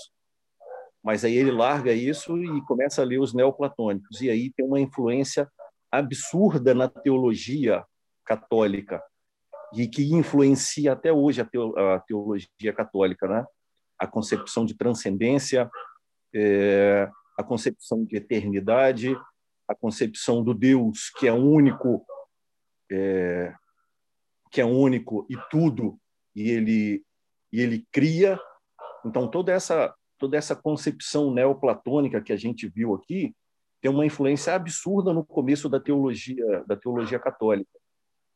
Mas aí ele larga isso e começa a ler os neoplatônicos. E aí tem uma influência absurda na teologia católica e que influencia até hoje a, teologia católica, né? A concepção de transcendência, é, a concepção de eternidade, a concepção do Deus que é único, é, que é único e tudo e ele e ele cria. Então toda essa toda essa concepção neoplatônica que a gente viu aqui tem uma influência absurda no começo da teologia da teologia católica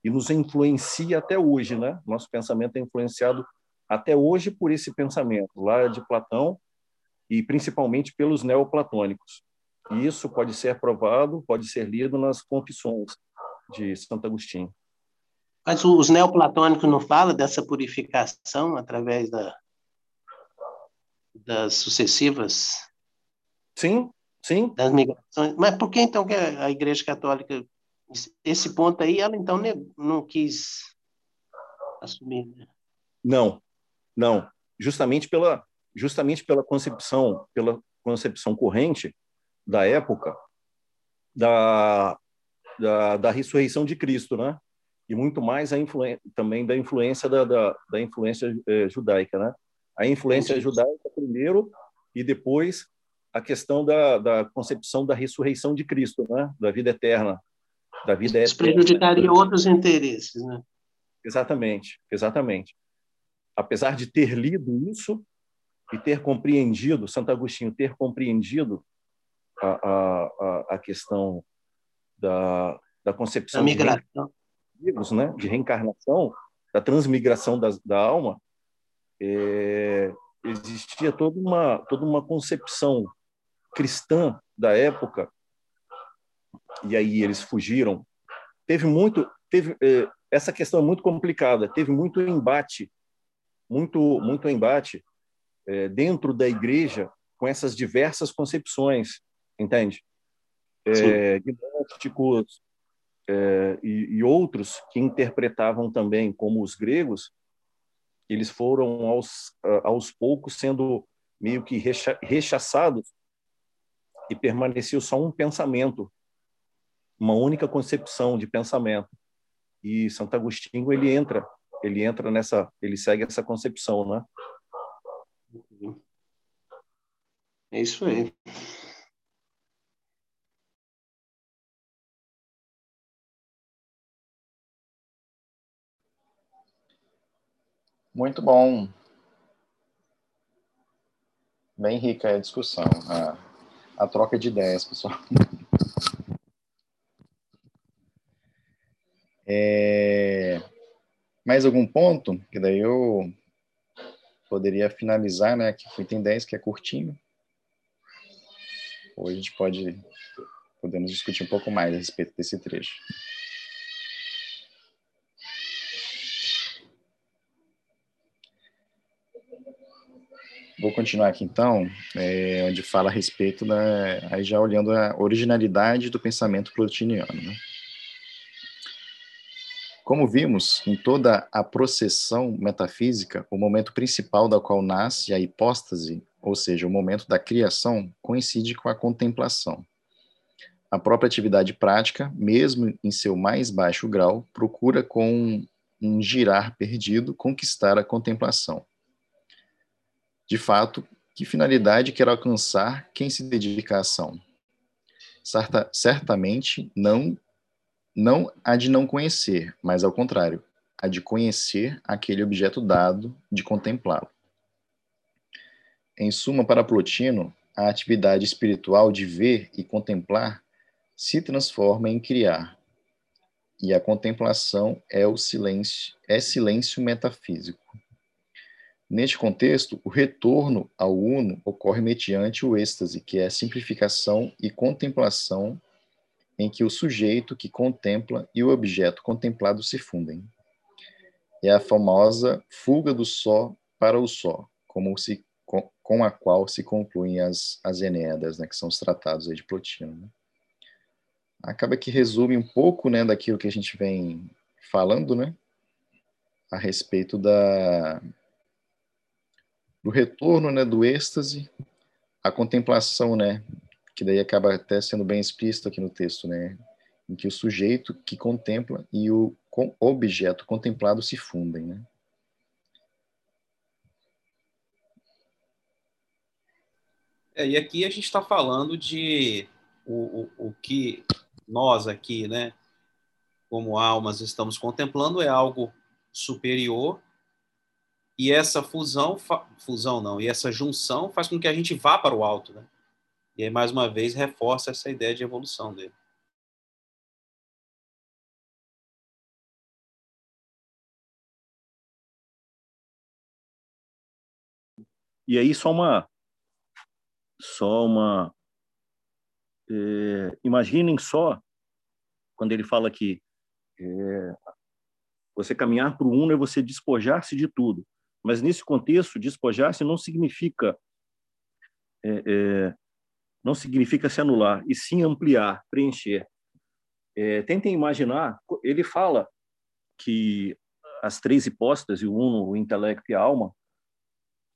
e nos influencia até hoje, né? Nosso pensamento é influenciado até hoje por esse pensamento lá de Platão e principalmente pelos neoplatônicos. E isso pode ser provado, pode ser lido nas Confissões de Santo Agostinho. Mas os neoplatônicos não falam dessa purificação através da, das sucessivas? Sim, sim. Das migrações. Mas por que então que a Igreja Católica, esse ponto aí, ela então não quis assumir? Né? Não, não. Justamente pela, justamente pela concepção, pela concepção corrente da época da, da, da ressurreição de Cristo, né? E muito mais a também da influência da, da, da influência eh, judaica, né? A influência judaica primeiro e depois a questão da, da concepção da ressurreição de Cristo, né? Da vida eterna, da vida Isso eterna. prejudicaria outros interesses, né? Exatamente, exatamente. Apesar de ter lido isso, e ter compreendido, Santo Agostinho ter compreendido a, a, a questão da, da concepção da migração. De, né, de reencarnação, da transmigração da, da alma, é, existia toda uma, toda uma concepção cristã da época, e aí eles fugiram. Teve muito, teve é, essa questão é muito complicada, teve muito embate, muito muito embate é, dentro da igreja com essas diversas concepções, entende? É, gnósticos é, e, e, outros que interpretavam também como os gregos, eles foram aos, aos poucos sendo meio que recha, rechaçados e permaneceu só um pensamento, uma única concepção de pensamento. E Santo Agostinho ele entra, ele entra nessa, ele segue essa concepção, né? É isso aí. Muito bom. Bem rica a discussão, a, a troca de ideias, pessoal. É, mais algum ponto? Que daí eu poderia finalizar, né? Que foi item 10, que é curtinho. Hoje a gente pode podemos discutir um pouco mais a respeito desse trecho. Vou continuar aqui então, é, onde fala a respeito da, aí já olhando a originalidade do pensamento plotiniano. Né? Como vimos, em toda a processão metafísica, o momento principal da qual nasce a hipóstase, ou seja, o momento da criação, coincide com a contemplação. A própria atividade prática, mesmo em seu mais baixo grau, procura com um girar perdido conquistar a contemplação. De fato, que finalidade quer alcançar quem se dedica à ação? Certa, certamente não não há de não conhecer, mas ao contrário, a de conhecer aquele objeto dado, de contemplá-lo. Em suma, para Plotino, a atividade espiritual de ver e contemplar se transforma em criar, e a contemplação é o silêncio, é silêncio metafísico. Neste contexto, o retorno ao uno ocorre mediante o êxtase, que é a simplificação e contemplação em que o sujeito que contempla e o objeto contemplado se fundem. É a famosa fuga do só para o só, como se, com, a qual se concluem as, as Enéadas, né, que são os tratados de Plotino. Né? Acaba que resume um pouco né, daquilo que a gente vem falando, né, a respeito da, do retorno, né, do êxtase, a contemplação, né, que daí acaba até sendo bem explícito aqui no texto, né, em que o sujeito que contempla e o objeto contemplado se fundem, né. É, e aqui a gente está falando de o, o, o que nós aqui, né, como almas, estamos contemplando é algo superior e essa fusão, fusão não, e essa junção faz com que a gente vá para o alto, né? E aí, mais uma vez, reforça essa ideia de evolução dele. E aí, só uma. Só uma. É, imaginem só, quando ele fala que é, você caminhar para o uno é você despojar-se de tudo. Mas nesse contexto, despojar-se não significa é, é, não significa se anular, e sim ampliar, preencher. É, tentem imaginar, ele fala que as três hipóstases, o uno, o intelecto e a alma,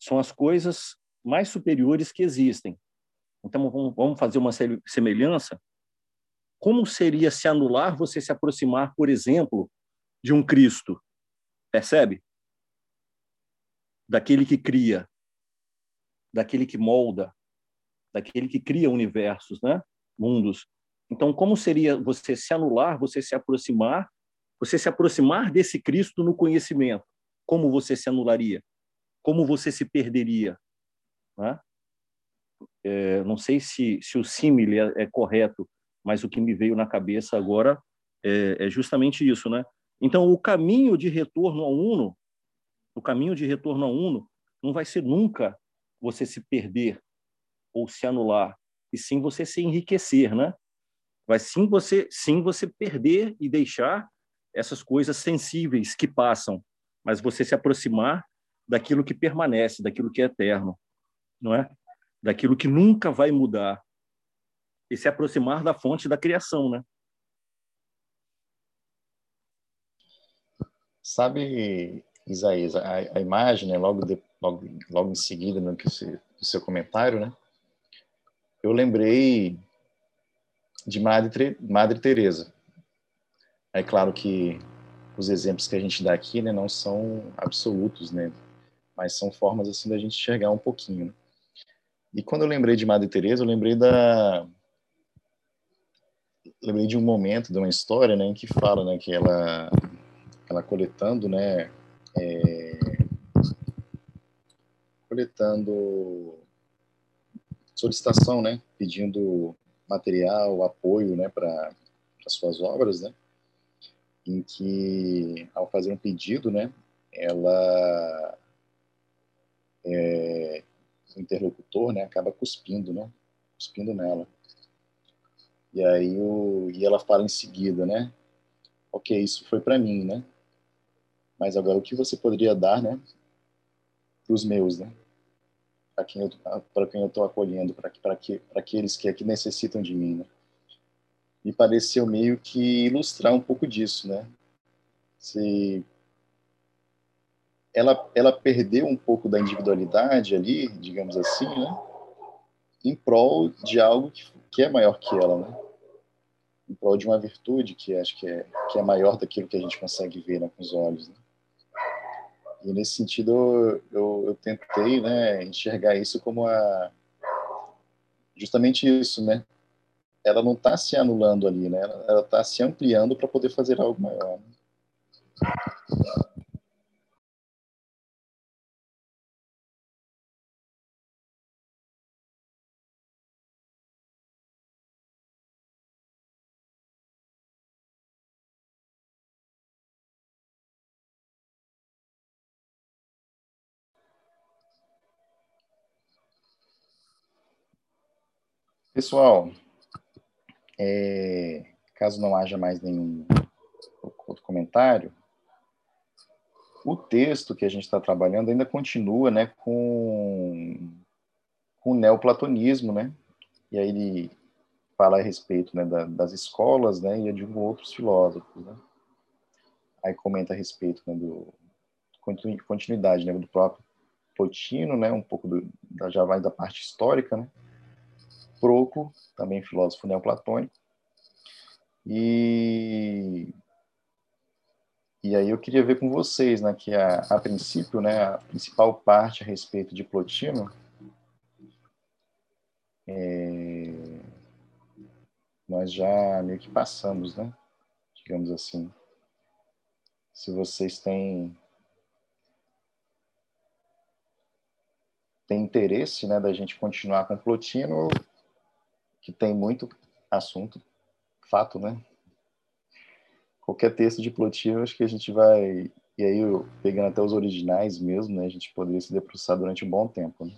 são as coisas mais superiores que existem. Então, vamos fazer uma semelhança. Como seria se anular você se aproximar, por exemplo, de um Cristo? Percebe? Daquele que cria, daquele que molda, daquele que cria universos, né? mundos. Então, como seria você se anular, você se aproximar, você se aproximar desse Cristo no conhecimento? Como você se anularia? Como você se perderia? Né? É, não sei se, se o símile é, é, correto, mas o que me veio na cabeça agora é, é justamente isso, né? Então, o caminho de retorno ao Uno o caminho de retorno ao uno não vai ser nunca você se perder ou se anular, e sim você se enriquecer, né? Vai sim você, sim você perder e deixar essas coisas sensíveis que passam, mas você se aproximar daquilo que permanece, daquilo que é eterno, não é? Daquilo que nunca vai mudar. E se aproximar da fonte da criação, né? Sabe Isaías, a, a imagem, né, logo, de, logo, logo em seguida no que você, do seu comentário, né, eu lembrei de Madre, Madre Teresa. É claro que os exemplos que a gente dá aqui, né, não são absolutos, né, mas são formas assim da gente enxergar um pouquinho. Né? E quando eu lembrei de Madre Teresa, eu lembrei da lembrei de um momento, de uma história, né, em que fala, né, que ela ela coletando, né, é, coletando solicitação, né, pedindo material, apoio, né, para as suas obras, né, em que ao fazer um pedido, né, ela é, o interlocutor, né, acaba cuspindo, né, cuspindo nela. E aí o e ela fala em seguida, né, ok, isso foi para mim, né, mas agora, o que você poderia dar, né, para os meus, né? Para quem eu para quem eu estou acolhendo, para para que para aqueles que aqui necessitam de mim, né? Me pareceu meio que ilustrar um pouco disso, né? Se ela ela perdeu um pouco da individualidade ali, digamos assim, né? Em prol de algo que, que é maior que ela, né? Em prol de uma virtude que acho que é que é maior daquilo que a gente consegue ver né, com os olhos. Né? E nesse sentido, eu, eu tentei né, enxergar isso como a, justamente isso, né? Ela não está se anulando ali, né? Ela está se ampliando para poder fazer algo maior. Né? Pessoal, é, caso não haja mais nenhum outro comentário, o texto que a gente está trabalhando ainda continua né, com, com o neoplatonismo, né? E aí ele fala a respeito né, da, das escolas né, e de outros filósofos. Né? Aí comenta a respeito né, do continuidade né, do próprio Plotino, né, um pouco do, da, já vai da parte histórica, né? Proco, também filósofo neoplatônico. E, e aí eu queria ver com vocês, né, que a, a princípio, né, a principal parte a respeito de Plotino é, nós já meio que passamos, né, digamos assim. Se vocês têm tem interesse, né, da gente continuar com Plotino, que tem muito assunto, fato, né? Qualquer texto de Plotino, acho que a gente vai, e aí pegando até os originais mesmo, né, a gente poderia se debruçar durante um bom tempo, né?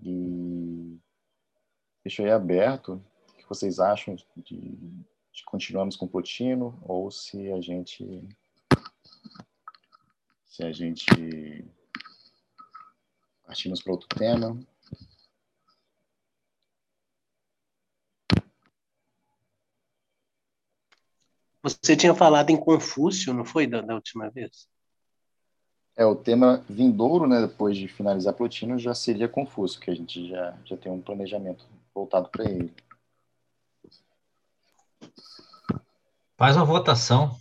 E deixo aí aberto o que vocês acham de, de continuarmos com Plotino ou se a gente se a gente partimos para outro tema. Você tinha falado em Confúcio, não foi, da, da última vez? É, o tema vindouro, né, depois de finalizar Plotino, já seria Confúcio, que a gente já, já tem um planejamento voltado para ele. Faz uma votação.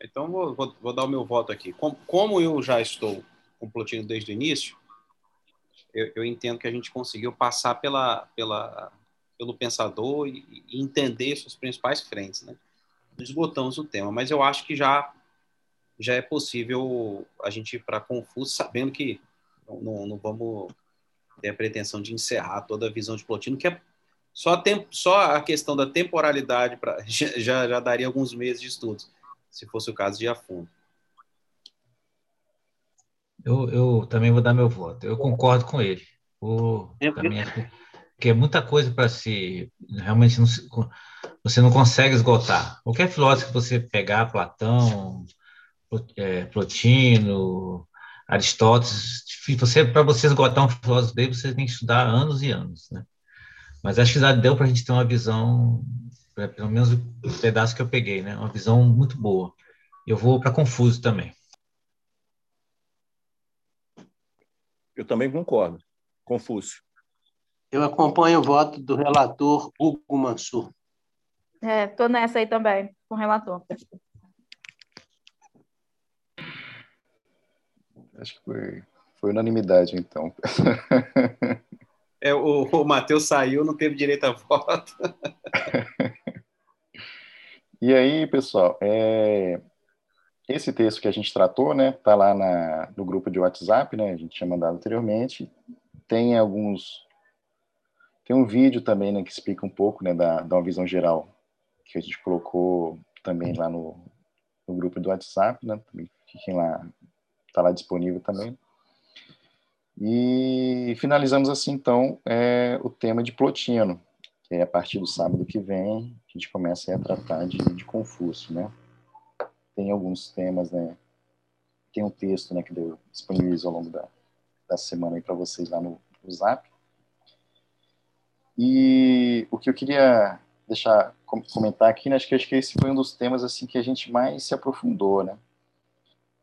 Então, vou, vou, vou, dar o meu voto aqui. Como, como eu já estou com Plotino desde o início, eu, eu, entendo que a gente conseguiu passar pela, pela, pelo pensador e, e entender suas principais frentes, né? Esgotamos o tema, mas eu acho que já já é possível a gente ir para Confuso, sabendo que não, não, vamos ter a pretensão de encerrar toda a visão de Plotino, que é só, tempo, só a questão da temporalidade pra, já, já daria alguns meses de estudos, se fosse o caso de a. Eu, eu também vou dar meu voto. Eu concordo com ele. O, também que é muita coisa para se realmente não se, você não consegue esgotar. Qualquer filósofo que você pegar, Platão, é, Plotino, Aristóteles, você para você esgotar um filósofo dele, você tem que estudar anos e anos, né? Mas acho que já deu para a gente ter uma visão, pelo menos o pedaço que eu peguei, né? Uma visão muito boa. Eu vou para Confuso também. Eu também concordo. Confúcio. Eu acompanho o voto do relator Hugo Mansur. É, estou nessa aí também, com o relator. Acho que foi, foi unanimidade, então. É, o, o Matheus saiu, não teve direito a voto. e aí, pessoal, é, esse texto que a gente tratou, né, tá lá na, no grupo de WhatsApp, né, a gente tinha mandado anteriormente. Tem alguns, tem um vídeo também, né, que explica um pouco, né, da, da uma visão geral que a gente colocou também lá no, no grupo do WhatsApp, né, fiquem lá, tá lá disponível também. E finalizamos assim, então, é, o tema de Plotino, que é a partir do sábado que vem, a gente começa a tratar de, de Confúcio, né tem alguns temas, né? Tem um texto, né, que eu disponibilizo ao longo da, da semana aí para vocês lá no, no Zap. E o que eu queria deixar comentar aqui, né, acho que acho que esse foi um dos temas assim que a gente mais se aprofundou, né?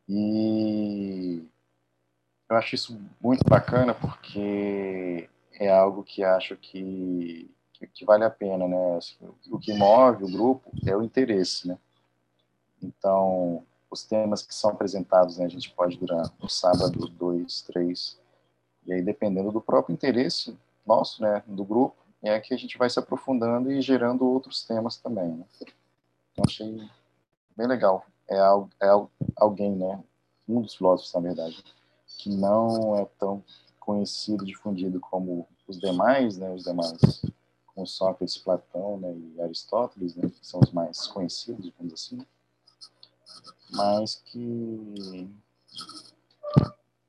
E eu acho isso muito bacana porque é algo que acho que, que, que vale a pena, né? O que move o grupo é o interesse, né? Então, os temas que são apresentados, né, a gente pode durar um sábado, dois, três, E aí, dependendo do próprio interesse nosso, né, do grupo, é que a gente vai se aprofundando e gerando outros temas também. Né? Então, achei bem legal. É, é alguém, né, um dos filósofos, na verdade, que não é tão conhecido, difundido como os demais, né, os demais, como Sócrates, Platão né, e Aristóteles, né, que são os mais conhecidos, digamos assim, mas que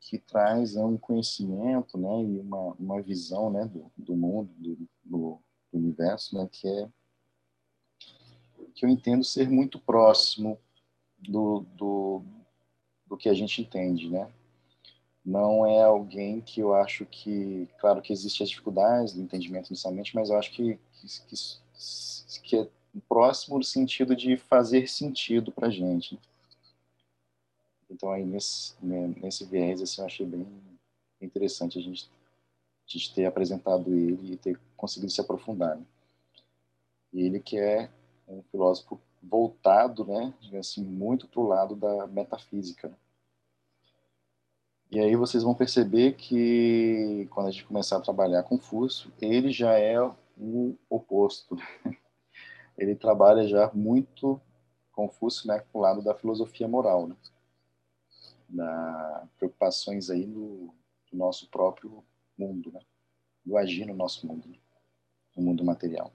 que traz um conhecimento, né, e uma, uma visão, né, do, do mundo, do, do, universo, né, que é que eu entendo ser muito próximo do, do, do que a gente entende, né? Não é alguém que eu acho que, claro que existem as dificuldades do entendimento inicialmente, mas eu acho que, que, que é próximo no sentido de fazer sentido para a gente. Então, aí, nesse, né, nesse viés, assim, eu achei bem interessante a gente, a gente ter apresentado ele e ter conseguido se aprofundar. Né? Ele que é um filósofo voltado, né, assim, muito para o lado da metafísica. Né? E aí vocês vão perceber que quando a gente começar a trabalhar com ele já é o oposto. Né? Ele trabalha já muito Confúcio, né, com o lado da filosofia moral, né? Da preocupações aí no, no nosso próprio mundo, né? do agir no nosso mundo, né? no mundo material.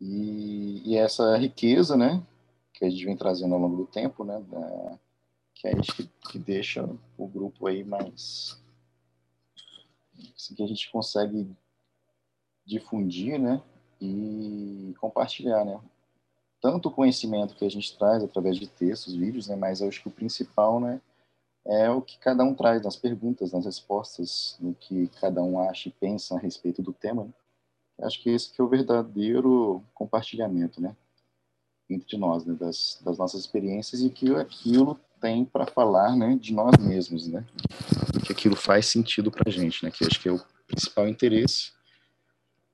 E, e, essa riqueza, né, que a gente vem trazendo ao longo do tempo, né, da, que a gente que, que deixa o grupo aí mais assim, que a gente consegue difundir, né, e compartilhar, né, tanto o conhecimento que a gente traz através de textos, vídeos, né, mas acho que o principal, né, é o que cada um traz nas perguntas, nas respostas, no que cada um acha e pensa a respeito do tema. Né? Acho que esse que é o verdadeiro compartilhamento, né, entre nós, né, das, das nossas experiências e que aquilo tem para falar, né, de nós mesmos, né, que aquilo faz sentido para a gente, né, que acho que é o principal interesse,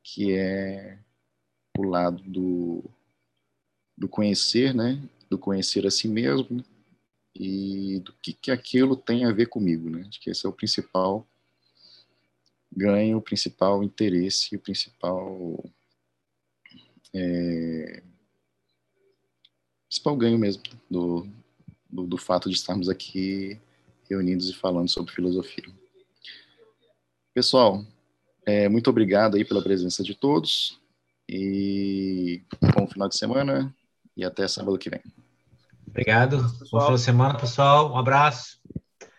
que é o lado do, do conhecer, né, do conhecer a si mesmo, e do que, que aquilo tem a ver comigo, né? Acho que esse é o principal ganho, o principal interesse, o principal é, principal ganho mesmo do, do, do, fato de estarmos aqui reunidos e falando sobre filosofia. Pessoal, é, muito obrigado aí pela presença de todos e bom final de semana e até sábado que vem. Obrigado. De semana, pessoal. Um abraço.